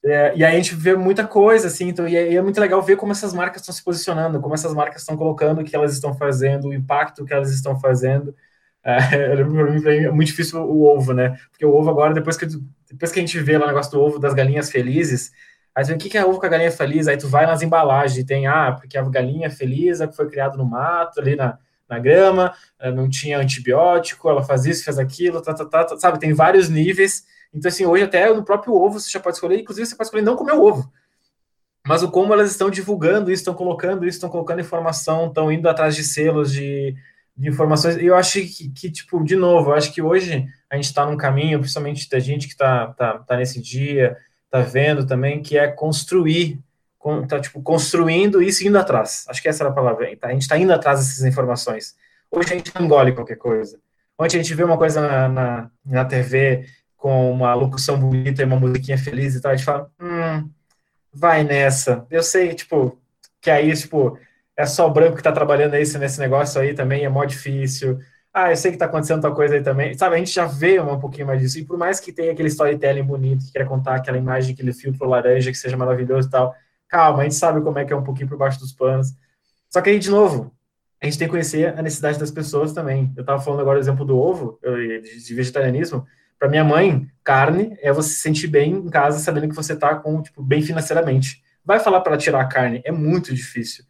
É, e aí a gente vê muita coisa, assim, então, e é, é muito legal ver como essas marcas estão se posicionando, como essas marcas estão colocando o que elas estão fazendo, o impacto que elas estão fazendo. É, é muito difícil o ovo, né? Porque o ovo agora, depois que, depois que a gente vê lá o negócio do ovo das galinhas felizes, aí vê o que é ovo com a galinha feliz, aí tu vai nas embalagens, tem, ah, porque a galinha feliz é que foi criada no mato, ali na, na grama, eh, não tinha antibiótico, ela faz isso, faz aquilo, tá, tá, tá, tá, sabe? Tem vários níveis. Então, assim, hoje até no próprio ovo você já pode escolher, inclusive você pode escolher não comer o ovo. Mas o como elas estão divulgando isso, estão colocando isso, estão colocando informação, estão indo atrás de selos, de, de informações. E eu acho que, que, tipo, de novo, eu acho que hoje a gente está num caminho, principalmente da gente que está tá, tá nesse dia, está vendo também, que é construir tá, tipo, construindo e indo atrás. Acho que essa era a palavra. Tá? A gente está indo atrás dessas informações. Hoje a gente engole qualquer coisa. Ontem a gente vê uma coisa na, na, na TV com uma locução bonita e uma musiquinha feliz e tal, a gente fala, hum, vai nessa. Eu sei, tipo, que aí, tipo, é só o branco que tá trabalhando nesse, nesse negócio aí também, é mó difícil. Ah, eu sei que tá acontecendo tal coisa aí também. Sabe, a gente já vê um pouquinho mais disso. E por mais que tenha aquele storytelling bonito, que queira contar aquela imagem, aquele filtro laranja, que seja maravilhoso e tal, calma, a gente sabe como é que é um pouquinho por baixo dos panos. Só que aí, de novo, a gente tem que conhecer a necessidade das pessoas também. Eu estava falando agora o exemplo do ovo, de vegetarianismo. Para minha mãe, carne é você se sentir bem em casa, sabendo que você está com tipo, bem financeiramente. Vai falar para tirar a carne, é muito difícil.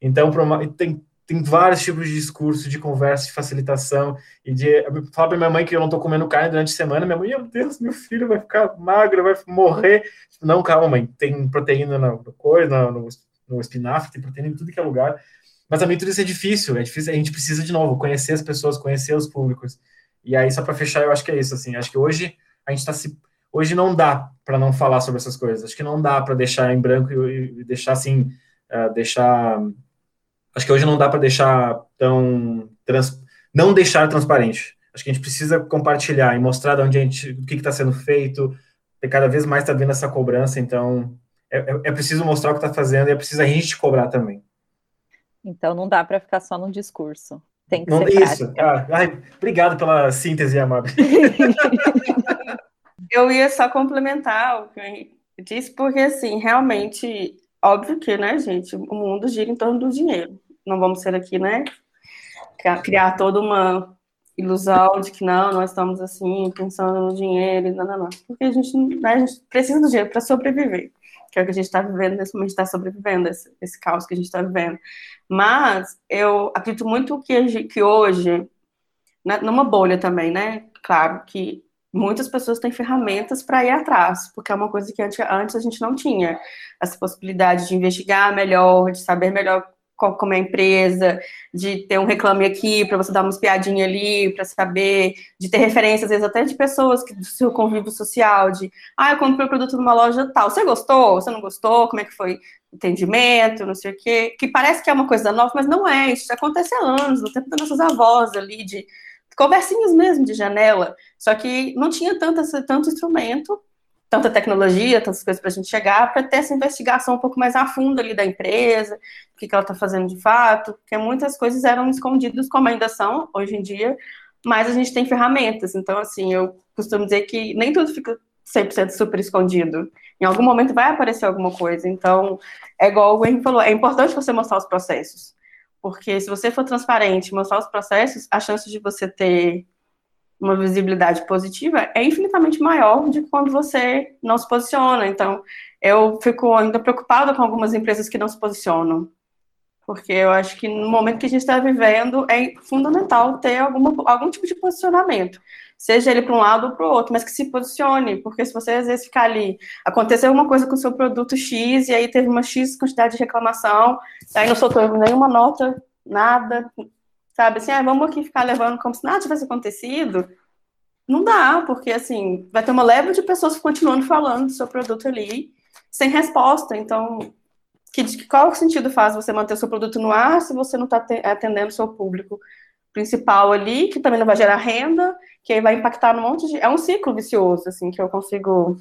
Então, uma, tem, tem vários tipos de discurso, de conversa, de facilitação, e de falar para minha mãe que eu não estou comendo carne durante a semana, minha mãe, meu Deus, meu filho vai ficar magro, vai morrer. Não, calma, mãe, tem proteína no coisa, no, no espinafre, tem proteína em tudo que é lugar. Mas também tudo isso é difícil, é difícil, a gente precisa, de novo, conhecer as pessoas, conhecer os públicos. E aí, só para fechar, eu acho que é isso, assim, acho que hoje a gente está se... Hoje não dá para não falar sobre essas coisas, acho que não dá para deixar em branco e, e deixar, assim, uh, deixar acho que hoje não dá para deixar tão trans, não deixar transparente. Acho que a gente precisa compartilhar e mostrar de onde a gente, o que está sendo feito. E cada vez mais está vindo essa cobrança, então é, é, é preciso mostrar o que está fazendo e é preciso a gente cobrar também. Então não dá para ficar só no discurso. Tem que não, ser isso. Ah, ai, obrigado pela síntese, Amab. eu ia só complementar o que eu disse, porque assim, realmente, óbvio que, né, gente, o mundo gira em torno do dinheiro não vamos ser aqui, né? Criar toda uma ilusão de que não, nós estamos assim, pensando no dinheiro, não, não, não. Porque a gente, né, a gente precisa do dinheiro para sobreviver, que é o que a gente está vivendo nesse momento, está sobrevivendo, esse, esse caos que a gente está vivendo. Mas eu acredito muito que, que hoje, né, numa bolha também, né? Claro que muitas pessoas têm ferramentas para ir atrás, porque é uma coisa que antes, antes a gente não tinha. Essa possibilidade de investigar melhor, de saber melhor como é a empresa, de ter um reclame aqui para você dar uma espiadinha ali, para saber, de ter referências, às vezes até de pessoas que, do seu convívio social, de, ah, eu comprei o produto numa loja tal, você gostou? Você não gostou? Como é que foi o atendimento? Não sei o quê. Que parece que é uma coisa nova, mas não é. Isso acontece há anos, no tempo das nossas avós ali, de conversinhas mesmo de janela. Só que não tinha tanto, tanto instrumento tanta tecnologia, tantas coisas para a gente chegar, para ter essa investigação um pouco mais a fundo ali da empresa, o que, que ela está fazendo de fato, porque muitas coisas eram escondidas, como ainda são hoje em dia, mas a gente tem ferramentas. Então, assim, eu costumo dizer que nem tudo fica 100% super escondido. Em algum momento vai aparecer alguma coisa. Então, é igual o Henrique falou, é importante você mostrar os processos. Porque se você for transparente, mostrar os processos, a chance de você ter uma visibilidade positiva é infinitamente maior de quando você não se posiciona. Então, eu fico ainda preocupada com algumas empresas que não se posicionam. Porque eu acho que no momento que a gente está vivendo, é fundamental ter alguma, algum tipo de posicionamento. Seja ele para um lado ou para o outro, mas que se posicione. Porque se você às vezes ficar ali, aconteceu alguma coisa com o seu produto X, e aí teve uma X quantidade de reclamação, aí não soltou nenhuma nota, nada, sabe? Assim, ah, vamos aqui ficar levando como se nada tivesse acontecido. Não dá, porque assim, vai ter uma leva de pessoas continuando falando do seu produto ali, sem resposta. Então, que, qual sentido faz você manter o seu produto no ar se você não está atendendo o seu público principal ali, que também não vai gerar renda, que aí vai impactar num monte de. É um ciclo vicioso, assim, que eu consigo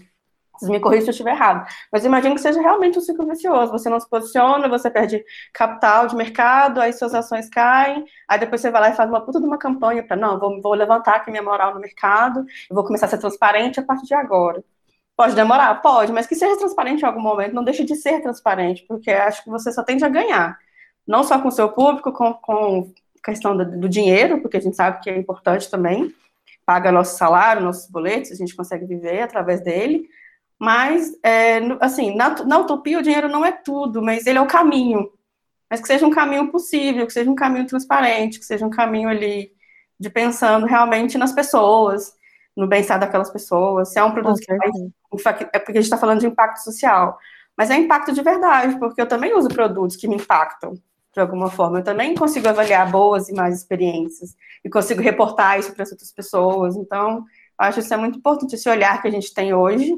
Vocês me corrigem se eu estiver errado. Mas imagino que seja realmente um ciclo vicioso. Você não se posiciona, você perde capital de mercado, aí suas ações caem, aí depois você vai lá e faz uma puta de uma campanha para, não, vou, vou levantar aqui minha moral no mercado, eu vou começar a ser transparente a partir de agora. Pode demorar? Pode, mas que seja transparente em algum momento, não deixe de ser transparente, porque acho que você só tende a ganhar. Não só com o seu público, com, com questão do, do dinheiro, porque a gente sabe que é importante também, paga nosso salário, nossos boletos, a gente consegue viver através dele, mas, é, assim, na, na utopia o dinheiro não é tudo, mas ele é o caminho. Mas que seja um caminho possível, que seja um caminho transparente, que seja um caminho ali de pensando realmente nas pessoas, no bem-estar daquelas pessoas. Se é um produto que vai, é porque a gente está falando de impacto social, mas é impacto de verdade, porque eu também uso produtos que me impactam de alguma forma. Eu também consigo avaliar boas e más experiências e consigo reportar isso para as outras pessoas. Então, acho que isso é muito importante esse olhar que a gente tem hoje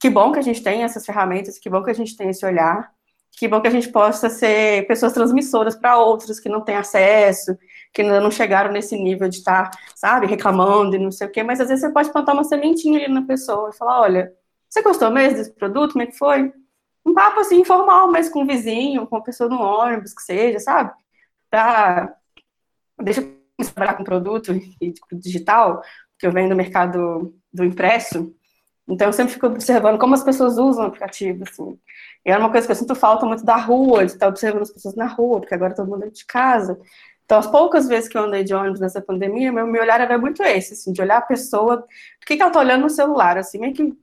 que bom que a gente tem essas ferramentas, que bom que a gente tem esse olhar, que bom que a gente possa ser pessoas transmissoras para outros que não têm acesso, que ainda não chegaram nesse nível de estar, sabe, reclamando e não sei o quê, mas às vezes você pode plantar uma sementinha ali na pessoa e falar, olha, você gostou mesmo desse produto? Como é que foi? Um papo assim, informal, mas com um vizinho, com uma pessoa no ônibus, que seja, sabe? Pra... Deixa eu trabalhar com produto digital, que eu venho do mercado do impresso, então, eu sempre fico observando como as pessoas usam o aplicativo, assim. E é uma coisa que eu sinto falta muito da rua, de estar observando as pessoas na rua, porque agora todo mundo é de casa. Então, as poucas vezes que eu andei de ônibus nessa pandemia, meu, meu olhar era muito esse, assim, de olhar a pessoa, o que, que ela tá olhando no celular, assim, meio que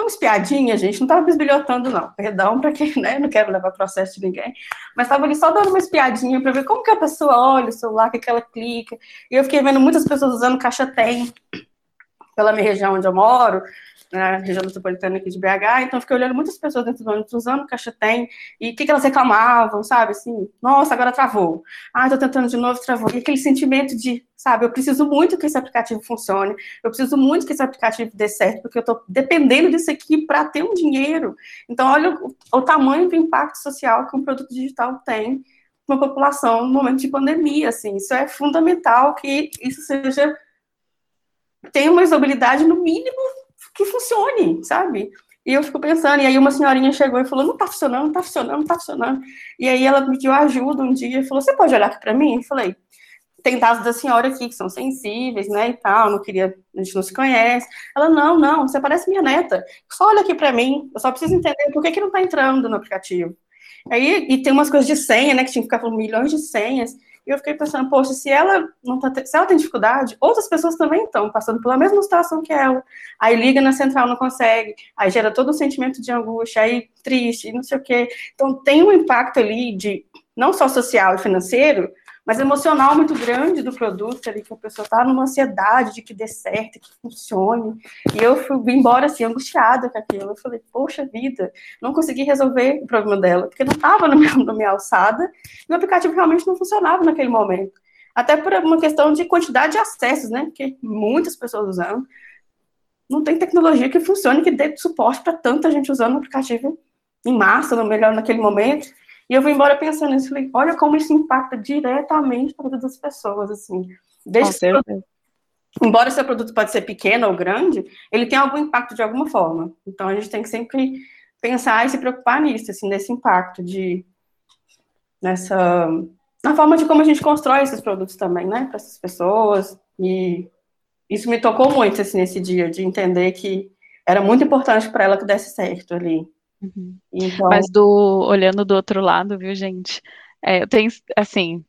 uma espiadinha, gente, não tava bisbilhotando, não. Perdão para quem, né, não quero levar processo de ninguém, mas tava ali só dando uma espiadinha para ver como que a pessoa olha o celular, o que, que ela clica. E eu fiquei vendo muitas pessoas usando caixa tem pela minha região onde eu moro, na região metropolitana aqui de BH, então fiquei olhando muitas pessoas dentro do ônibus usando o caixa tem, e o que, que elas reclamavam, sabe, assim, nossa, agora travou, ah, tô tentando de novo, travou, e aquele sentimento de, sabe, eu preciso muito que esse aplicativo funcione, eu preciso muito que esse aplicativo dê certo, porque eu tô dependendo disso aqui para ter um dinheiro, então olha o, o tamanho do impacto social que um produto digital tem uma população no momento de pandemia, assim, isso é fundamental que isso seja tenha uma usabilidade no mínimo que funcione, sabe? E eu fico pensando, e aí uma senhorinha chegou e falou, não tá funcionando, não tá funcionando, não tá funcionando. E aí ela pediu ajuda um dia e falou, você pode olhar aqui para mim? Eu falei, tem dados da senhora aqui que são sensíveis, né, e tal, não queria, a gente não se conhece. Ela, não, não, você parece minha neta, só olha aqui para mim, eu só preciso entender por que que não tá entrando no aplicativo. Aí, e tem umas coisas de senha, né, que tinha que ficar com milhões de senhas, e eu fiquei pensando, poxa, se ela não tá, se ela tem dificuldade, outras pessoas também estão passando pela mesma situação que ela. Aí liga na central, não consegue, aí gera todo um sentimento de angústia, aí triste, não sei o quê. Então tem um impacto ali de não só social e financeiro, mas emocional muito grande do produto ali, que a pessoa tá numa ansiedade de que dê certo, que funcione. E eu fui embora assim, angustiada com aquilo. Eu falei, poxa vida, não consegui resolver o problema dela, porque não estava na minha, na minha alçada, e o aplicativo realmente não funcionava naquele momento. Até por uma questão de quantidade de acessos, né? Porque muitas pessoas usando. Não tem tecnologia que funcione, que dê suporte para tanta gente usando o aplicativo em massa, no melhor naquele momento. E eu vou embora pensando nisso, falei, olha como isso impacta diretamente a vida das pessoas, assim. Desde produto, embora seu produto pode ser pequeno ou grande, ele tem algum impacto de alguma forma. Então a gente tem que sempre pensar e se preocupar nisso, assim, nesse impacto de nessa na forma de como a gente constrói esses produtos também, né, para essas pessoas. E isso me tocou muito assim nesse dia de entender que era muito importante para ela que desse certo ali. Uhum. Então... Mas do olhando do outro lado, viu, gente? É, eu tenho, assim,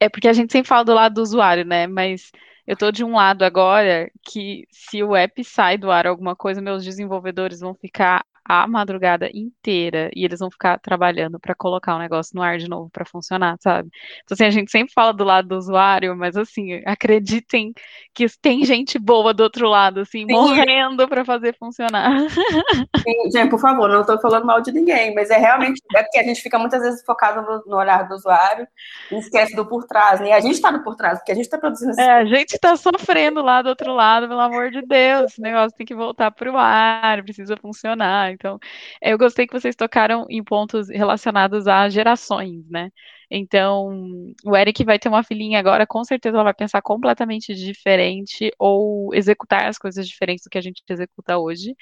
é porque a gente sempre fala do lado do usuário, né? Mas eu tô de um lado agora que se o app sai do ar alguma coisa, meus desenvolvedores vão ficar a madrugada inteira e eles vão ficar trabalhando para colocar o negócio no ar de novo para funcionar, sabe? Então, assim, a gente sempre fala do lado do usuário, mas assim, acreditem que tem gente boa do outro lado, assim, Sim. morrendo para fazer funcionar. Sim, gente, por favor, não estou falando mal de ninguém, mas é realmente é porque a gente fica muitas vezes focado no, no olhar do usuário e esquece do por trás, né? A gente está no por trás, porque a gente está produzindo esse... É, a gente está sofrendo lá do outro lado, pelo amor de Deus, o negócio tem que voltar para o ar, precisa funcionar. Então, eu gostei que vocês tocaram em pontos relacionados a gerações, né? Então, o Eric vai ter uma filhinha agora, com certeza ela vai pensar completamente diferente ou executar as coisas diferentes do que a gente executa hoje.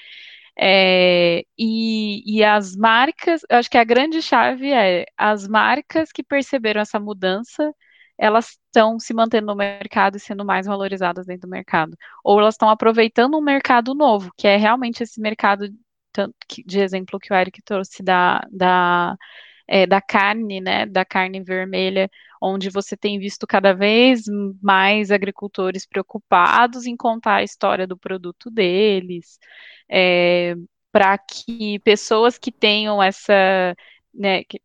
É, e, e as marcas, acho que a grande chave é as marcas que perceberam essa mudança, elas estão se mantendo no mercado e sendo mais valorizadas dentro do mercado. Ou elas estão aproveitando um mercado novo, que é realmente esse mercado de exemplo que o Eric trouxe da, da, é, da carne, né, da carne vermelha, onde você tem visto cada vez mais agricultores preocupados em contar a história do produto deles, é, para que pessoas que tenham essa, né, que,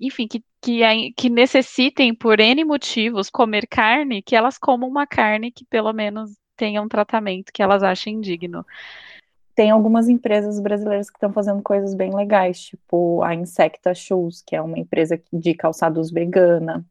enfim, que, que, que necessitem por N motivos comer carne, que elas comam uma carne que pelo menos tenha um tratamento que elas achem digno tem algumas empresas brasileiras que estão fazendo coisas bem legais, tipo a Insecta Shoes, que é uma empresa de calçados vegana,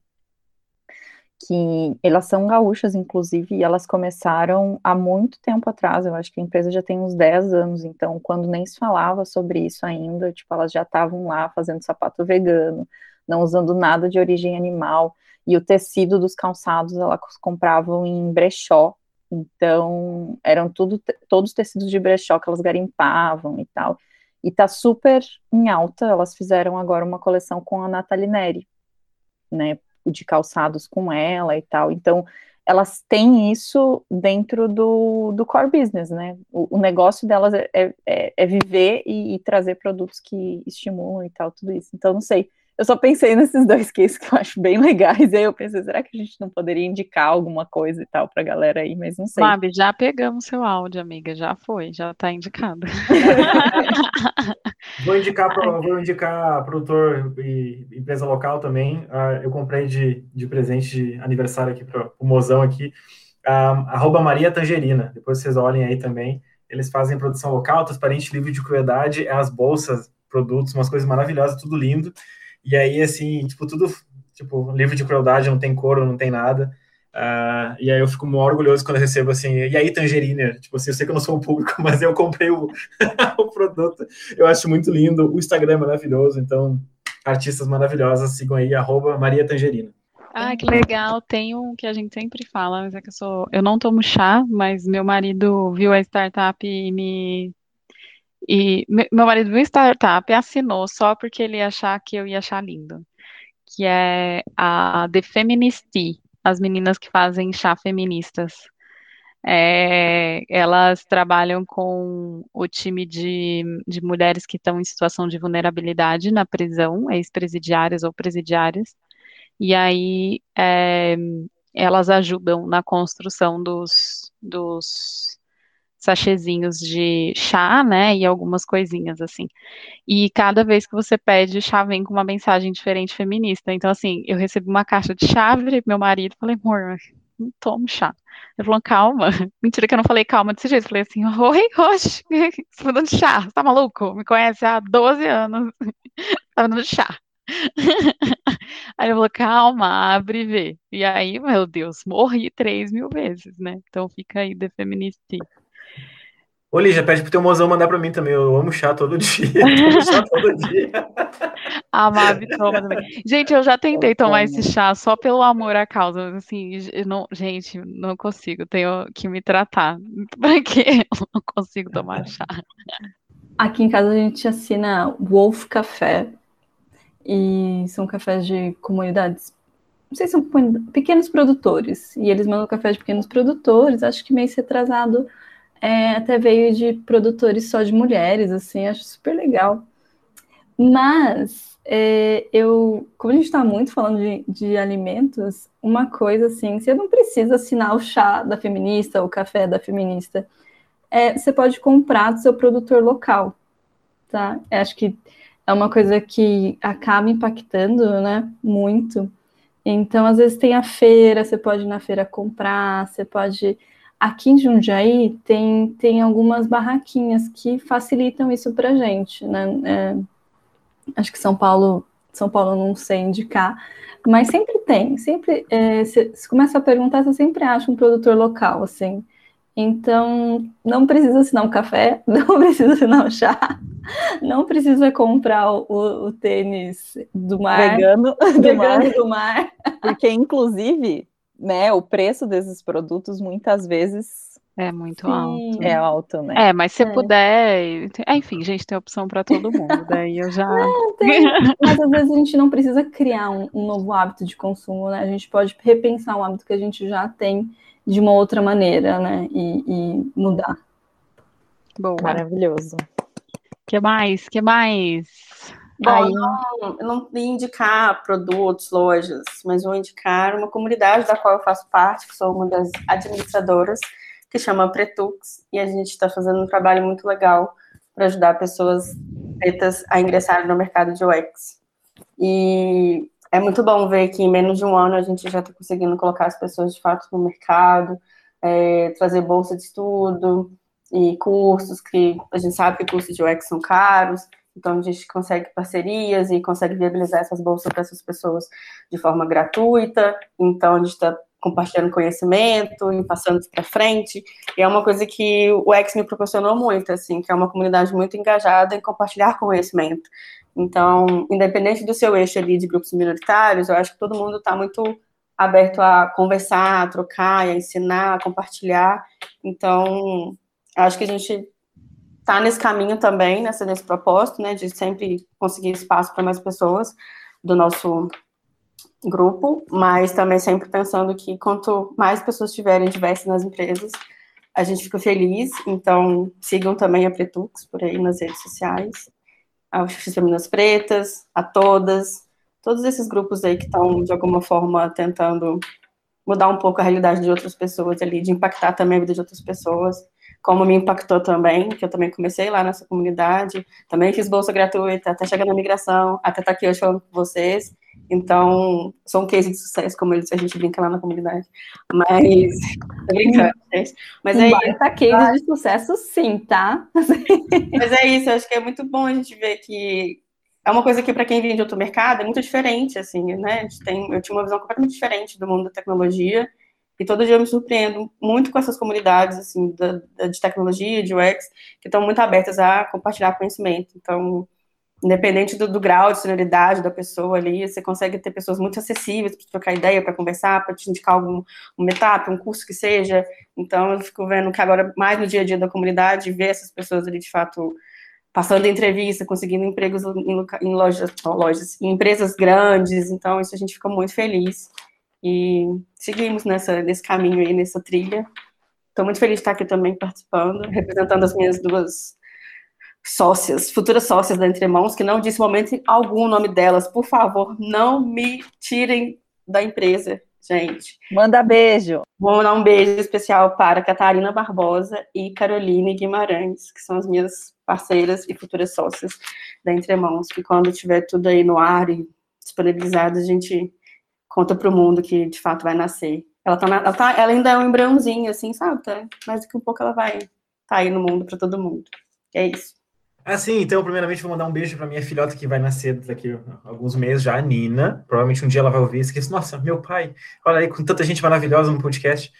que elas são gaúchas, inclusive, e elas começaram há muito tempo atrás, eu acho que a empresa já tem uns 10 anos, então, quando nem se falava sobre isso ainda, tipo, elas já estavam lá fazendo sapato vegano, não usando nada de origem animal, e o tecido dos calçados elas compravam em brechó, então, eram tudo, todos tecidos de brechó que elas garimpavam e tal. E tá super em alta, elas fizeram agora uma coleção com a Nathalie Neri, né, de calçados com ela e tal. Então, elas têm isso dentro do, do core business, né? O, o negócio delas é, é, é viver e, e, trazer produtos que estimulam e tal, tudo isso. Então, não sei, eu só pensei nesses dois cases que eu acho bem legais. E aí eu pensei, será que a gente não poderia indicar alguma coisa e tal pra galera aí? Mas não sei. Mabi, já pegamos seu áudio, amiga. Já foi, já tá indicado. vou indicar vou indicar produtor e empresa local também. Uh, eu comprei de, de presente de aniversário aqui para o mozão aqui. Uh, arroba Maria Tangerina. Depois vocês olhem aí também. Eles fazem produção local, transparente, livre de crueldade, é as bolsas, produtos, umas coisas maravilhosas, tudo lindo. E aí, assim, tipo, tudo, tipo, livro de crueldade, não tem couro, não tem nada. Uh, e aí eu fico muito orgulhoso quando recebo assim, e aí Tangerina, tipo assim, eu sei que eu não sou o público, mas eu comprei o, o produto, eu acho muito lindo, o Instagram é maravilhoso, então, artistas maravilhosas, sigam aí, arroba Maria Tangerina. Ah, que legal, tem um que a gente sempre fala, mas é que eu sou, eu não tomo chá, mas meu marido viu a startup e me e meu marido viu startup e assinou só porque ele ia achar que eu ia achar lindo. Que é a The Feminist Tea, as meninas que fazem chá feministas. É, elas trabalham com o time de, de mulheres que estão em situação de vulnerabilidade na prisão, ex-presidiárias ou presidiárias. E aí é, elas ajudam na construção dos, dos sachezinhos de chá, né, e algumas coisinhas assim. E cada vez que você pede chá vem com uma mensagem diferente feminista. Então assim, eu recebi uma caixa de chá, pro meu marido, falei, amor, não tomo chá. Ele falou, calma. Mentira que eu não falei calma desse jeito. Eu falei assim, oi, oxe, você tá dando chá, você tá maluco? Me conhece há 12 anos. tá dando chá. aí eu falou, calma, abre e vê. E aí, meu Deus, morri três mil vezes, né? Então fica aí de feminista. Ô, Lígia, pede pro teu mozão mandar pra mim também. Eu amo chá todo dia. Chá todo dia. A Mabi toma também. Gente, eu já tentei tomar esse chá só pelo amor à causa. Assim, não, gente, não consigo. Tenho que me tratar. Porque eu não consigo tomar chá. Aqui em casa a gente assina Wolf Café. E são cafés de comunidades não sei se são pequenos produtores, e eles mandam café de pequenos produtores, acho que mês retrasado é, até veio de produtores só de mulheres, assim, acho super legal. Mas é, eu, como a gente está muito falando de, de, alimentos, uma coisa assim, você não precisa assinar o chá da feminista, o café da feminista. É, você pode comprar do seu produtor local, tá? Eu acho que é uma coisa que acaba impactando, né, muito. Então, às vezes tem a feira, você pode ir na feira comprar, você pode Aqui em Jundiaí tem, tem algumas barraquinhas que facilitam isso para gente, né? É, acho que São Paulo, São Paulo não sei indicar, mas sempre tem, sempre é, se, se começa a perguntar, você sempre acha um produtor local, assim. Então, não precisa assinar um café, não precisa assinar um chá, não precisa comprar o, o tênis do mar. Vegano do, vegano mar. do mar. Porque, inclusive, né, o preço desses produtos muitas vezes É muito Sim. alto. É alto, né? É, mas se É. puder. é, enfim, gente, tem opção para todo mundo. Daí eu já. Não tem, mas às vezes a gente não precisa criar um, um novo hábito de consumo, né? A gente pode repensar um hábito que a gente já tem de uma outra maneira, né? E, e mudar. Boa. Maravilhoso. que mais? que mais? Bom, Aí- não, eu não ia indicar produtos, lojas, mas vou indicar uma comunidade da qual eu faço parte, que sou uma das administradoras, que chama Pretux, e a gente está fazendo um trabalho muito legal para ajudar pessoas pretas a ingressarem no mercado de UX. E é muito bom ver que em menos de um ano a gente já está conseguindo colocar as pessoas de fato no mercado, é, trazer bolsa de estudo e cursos que a gente sabe que cursos de UX são caros, então a gente consegue parcerias e consegue viabilizar essas bolsas para essas pessoas de forma gratuita. Então a gente está compartilhando conhecimento e passando isso para frente. E é uma coisa que o X me proporcionou muito, assim, que é uma comunidade muito engajada em compartilhar conhecimento. Então, independente do seu eixo ali de grupos minoritários, eu acho que todo mundo está muito aberto a conversar, a trocar, a ensinar, a compartilhar. Então, acho que a gente está nesse caminho também, nessa, nesse propósito, né, de sempre conseguir espaço para mais pessoas do nosso grupo, mas também sempre pensando que quanto mais pessoas tiverem diversas nas empresas, a gente fica feliz. Então, sigam também a Pretux por aí nas redes sociais, a X Femininas Pretas, a todas, todos esses grupos aí que estão, de alguma forma, tentando mudar um pouco a realidade de outras pessoas ali, de impactar também a vida de outras pessoas como me impactou também, que eu também comecei lá nessa comunidade, também fiz bolsa gratuita, até chegar na migração, até estar aqui hoje falando com vocês. Então, sou um case de sucesso, como eles, a gente brinca lá na comunidade. Mas, tô brincando, gente. Mas é isso. baita case de sucesso, sim, tá? Mas é isso, acho que é muito bom a gente ver que é uma coisa que, para quem vem de outro mercado, é muito diferente, assim, né? A gente tem, eu tinha uma visão completamente diferente do mundo da tecnologia, e todo dia eu me surpreendo muito com essas comunidades, assim, da, da- de tecnologia, de UX, que estão muito abertas a compartilhar conhecimento. Então, independente do, do grau de senioridade da pessoa ali, você consegue ter pessoas muito acessíveis para trocar ideia, para conversar, para te indicar algum um etapa, um curso que seja. Então, eu fico vendo que agora, mais no dia a dia da comunidade, ver essas pessoas ali, de fato, passando entrevista, conseguindo empregos em, em lojas, lojas, em empresas grandes. Então, isso a gente fica muito feliz. E seguimos nessa, nesse caminho aí, nessa trilha. Estou muito feliz de estar aqui também participando, representando as minhas duas sócias, futuras sócias da Entre Mãos, que não disse momento algum o nome delas. Por favor, não me tirem da empresa, gente. Manda beijo. Vou mandar um beijo especial para Catarina Barbosa e Caroline Guimarães, que são as minhas parceiras e futuras sócias da Entre Mãos, que quando tiver tudo aí no ar e disponibilizado, a gente conta para o mundo que de fato vai nascer. Ela, tá ela, tá- ela ainda é um embriãozinho, assim, sabe? Tá? Mas daqui um pouco ela vai estar aí no mundo para todo mundo. É isso. Assim, então, primeiramente, vou mandar um beijo para minha filhota que vai nascer daqui a alguns meses já, a Nina. Provavelmente um dia ela vai ouvir isso. que Nossa, meu pai, olha aí, com tanta gente maravilhosa no podcast.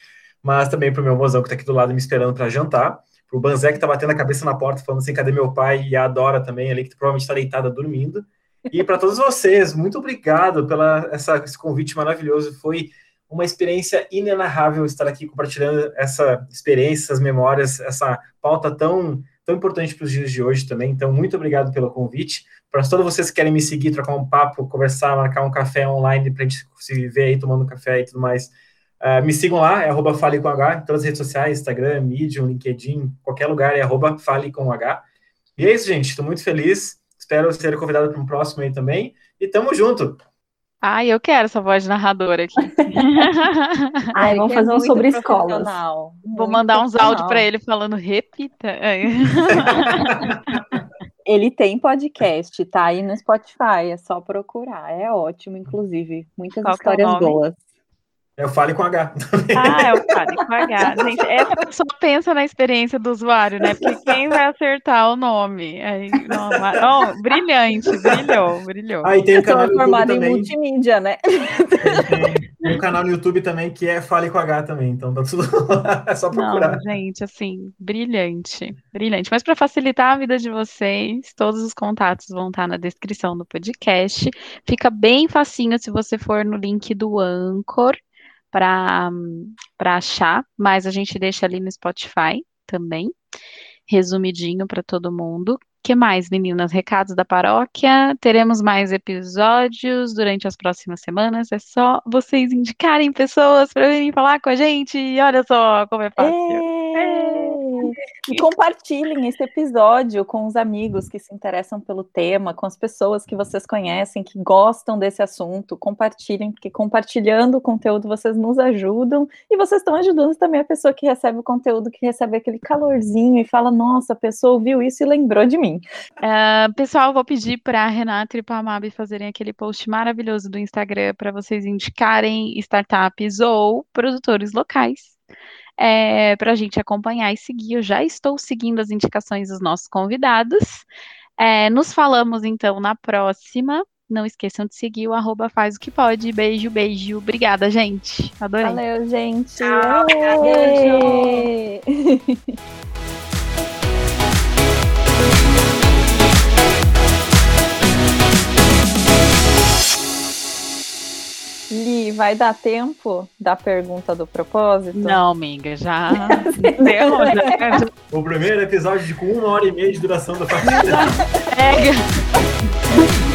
Mas também pro meu mozão que tá aqui do lado me esperando para jantar. Pro Banzé que tá batendo a cabeça na porta falando assim, cadê meu pai? E a Dora também ali, que provavelmente tá deitada dormindo. E para todos vocês, muito obrigado pela essa, esse convite maravilhoso. Foi uma experiência inenarrável estar aqui compartilhando essa experiência, essas memórias, essa pauta tão tão importante para os dias de hoje também. Então, muito obrigado pelo convite. Para todos vocês que querem me seguir, trocar um papo, conversar, marcar um café online para a gente se ver aí tomando café e tudo mais, uh, me sigam lá, é arroba Fale com H, em todas as redes sociais, Instagram, Medium, LinkedIn, qualquer lugar é arroba Fale com H. E é isso, gente. Estou muito feliz. Espero ser convidado para um próximo aí também. E tamo junto. Ai, eu quero essa voz de narradora aqui. Ai, vamos fazer um sobre escolas. Vou mandar uns áudios para ele falando repita. Ele tem podcast, tá aí no Spotify, é só procurar. É ótimo, inclusive. Muitas Qual que é o boas. Eu fale com H. Ah, é o Fale com H. Gente, essa pessoa pensa na experiência do usuário, né? Porque quem vai acertar o nome? Aí, não, mas- oh, brilhante, brilhou, brilhou. Aí tem um canal no YouTube formada em também. multimídia, né? Tem, tem um canal no YouTube também que é Fale com H também. Então tá tudo lá. É só procurar. Não, gente, assim, brilhante, brilhante. Mas para facilitar a vida de vocês, todos os contatos vão estar na descrição do podcast. Fica bem facinho se você for no link do Anchor para achar, mas a gente deixa ali no Spotify também, resumidinho para todo mundo que mais, meninas? Recados da paróquia. Teremos mais episódios durante as próximas semanas. É só vocês indicarem pessoas para virem falar com a gente. Olha só como é fácil. É. E compartilhem esse episódio com os amigos que se interessam pelo tema, com as pessoas que vocês conhecem, que gostam desse assunto. Compartilhem, porque compartilhando o conteúdo vocês nos ajudam e vocês estão ajudando também a pessoa que recebe o conteúdo, que recebe aquele calorzinho e fala: Nossa, a pessoa ouviu isso e lembrou de mim. Uh, pessoal, vou pedir para a Renata e para a Mabi fazerem aquele post maravilhoso do Instagram para vocês indicarem startups ou produtores locais é, para a gente acompanhar e seguir. Eu já estou seguindo as indicações dos nossos convidados. É, nos falamos então na próxima. Não esqueçam de seguir o arroba faz o que pode. Beijo, beijo. Obrigada, gente. Adorei. Valeu, gente. Tchau. Li, vai dar tempo da pergunta do propósito? Não, amiga, já deu. Já. O primeiro episódio de com uma hora e meia de duração da partida. Pega.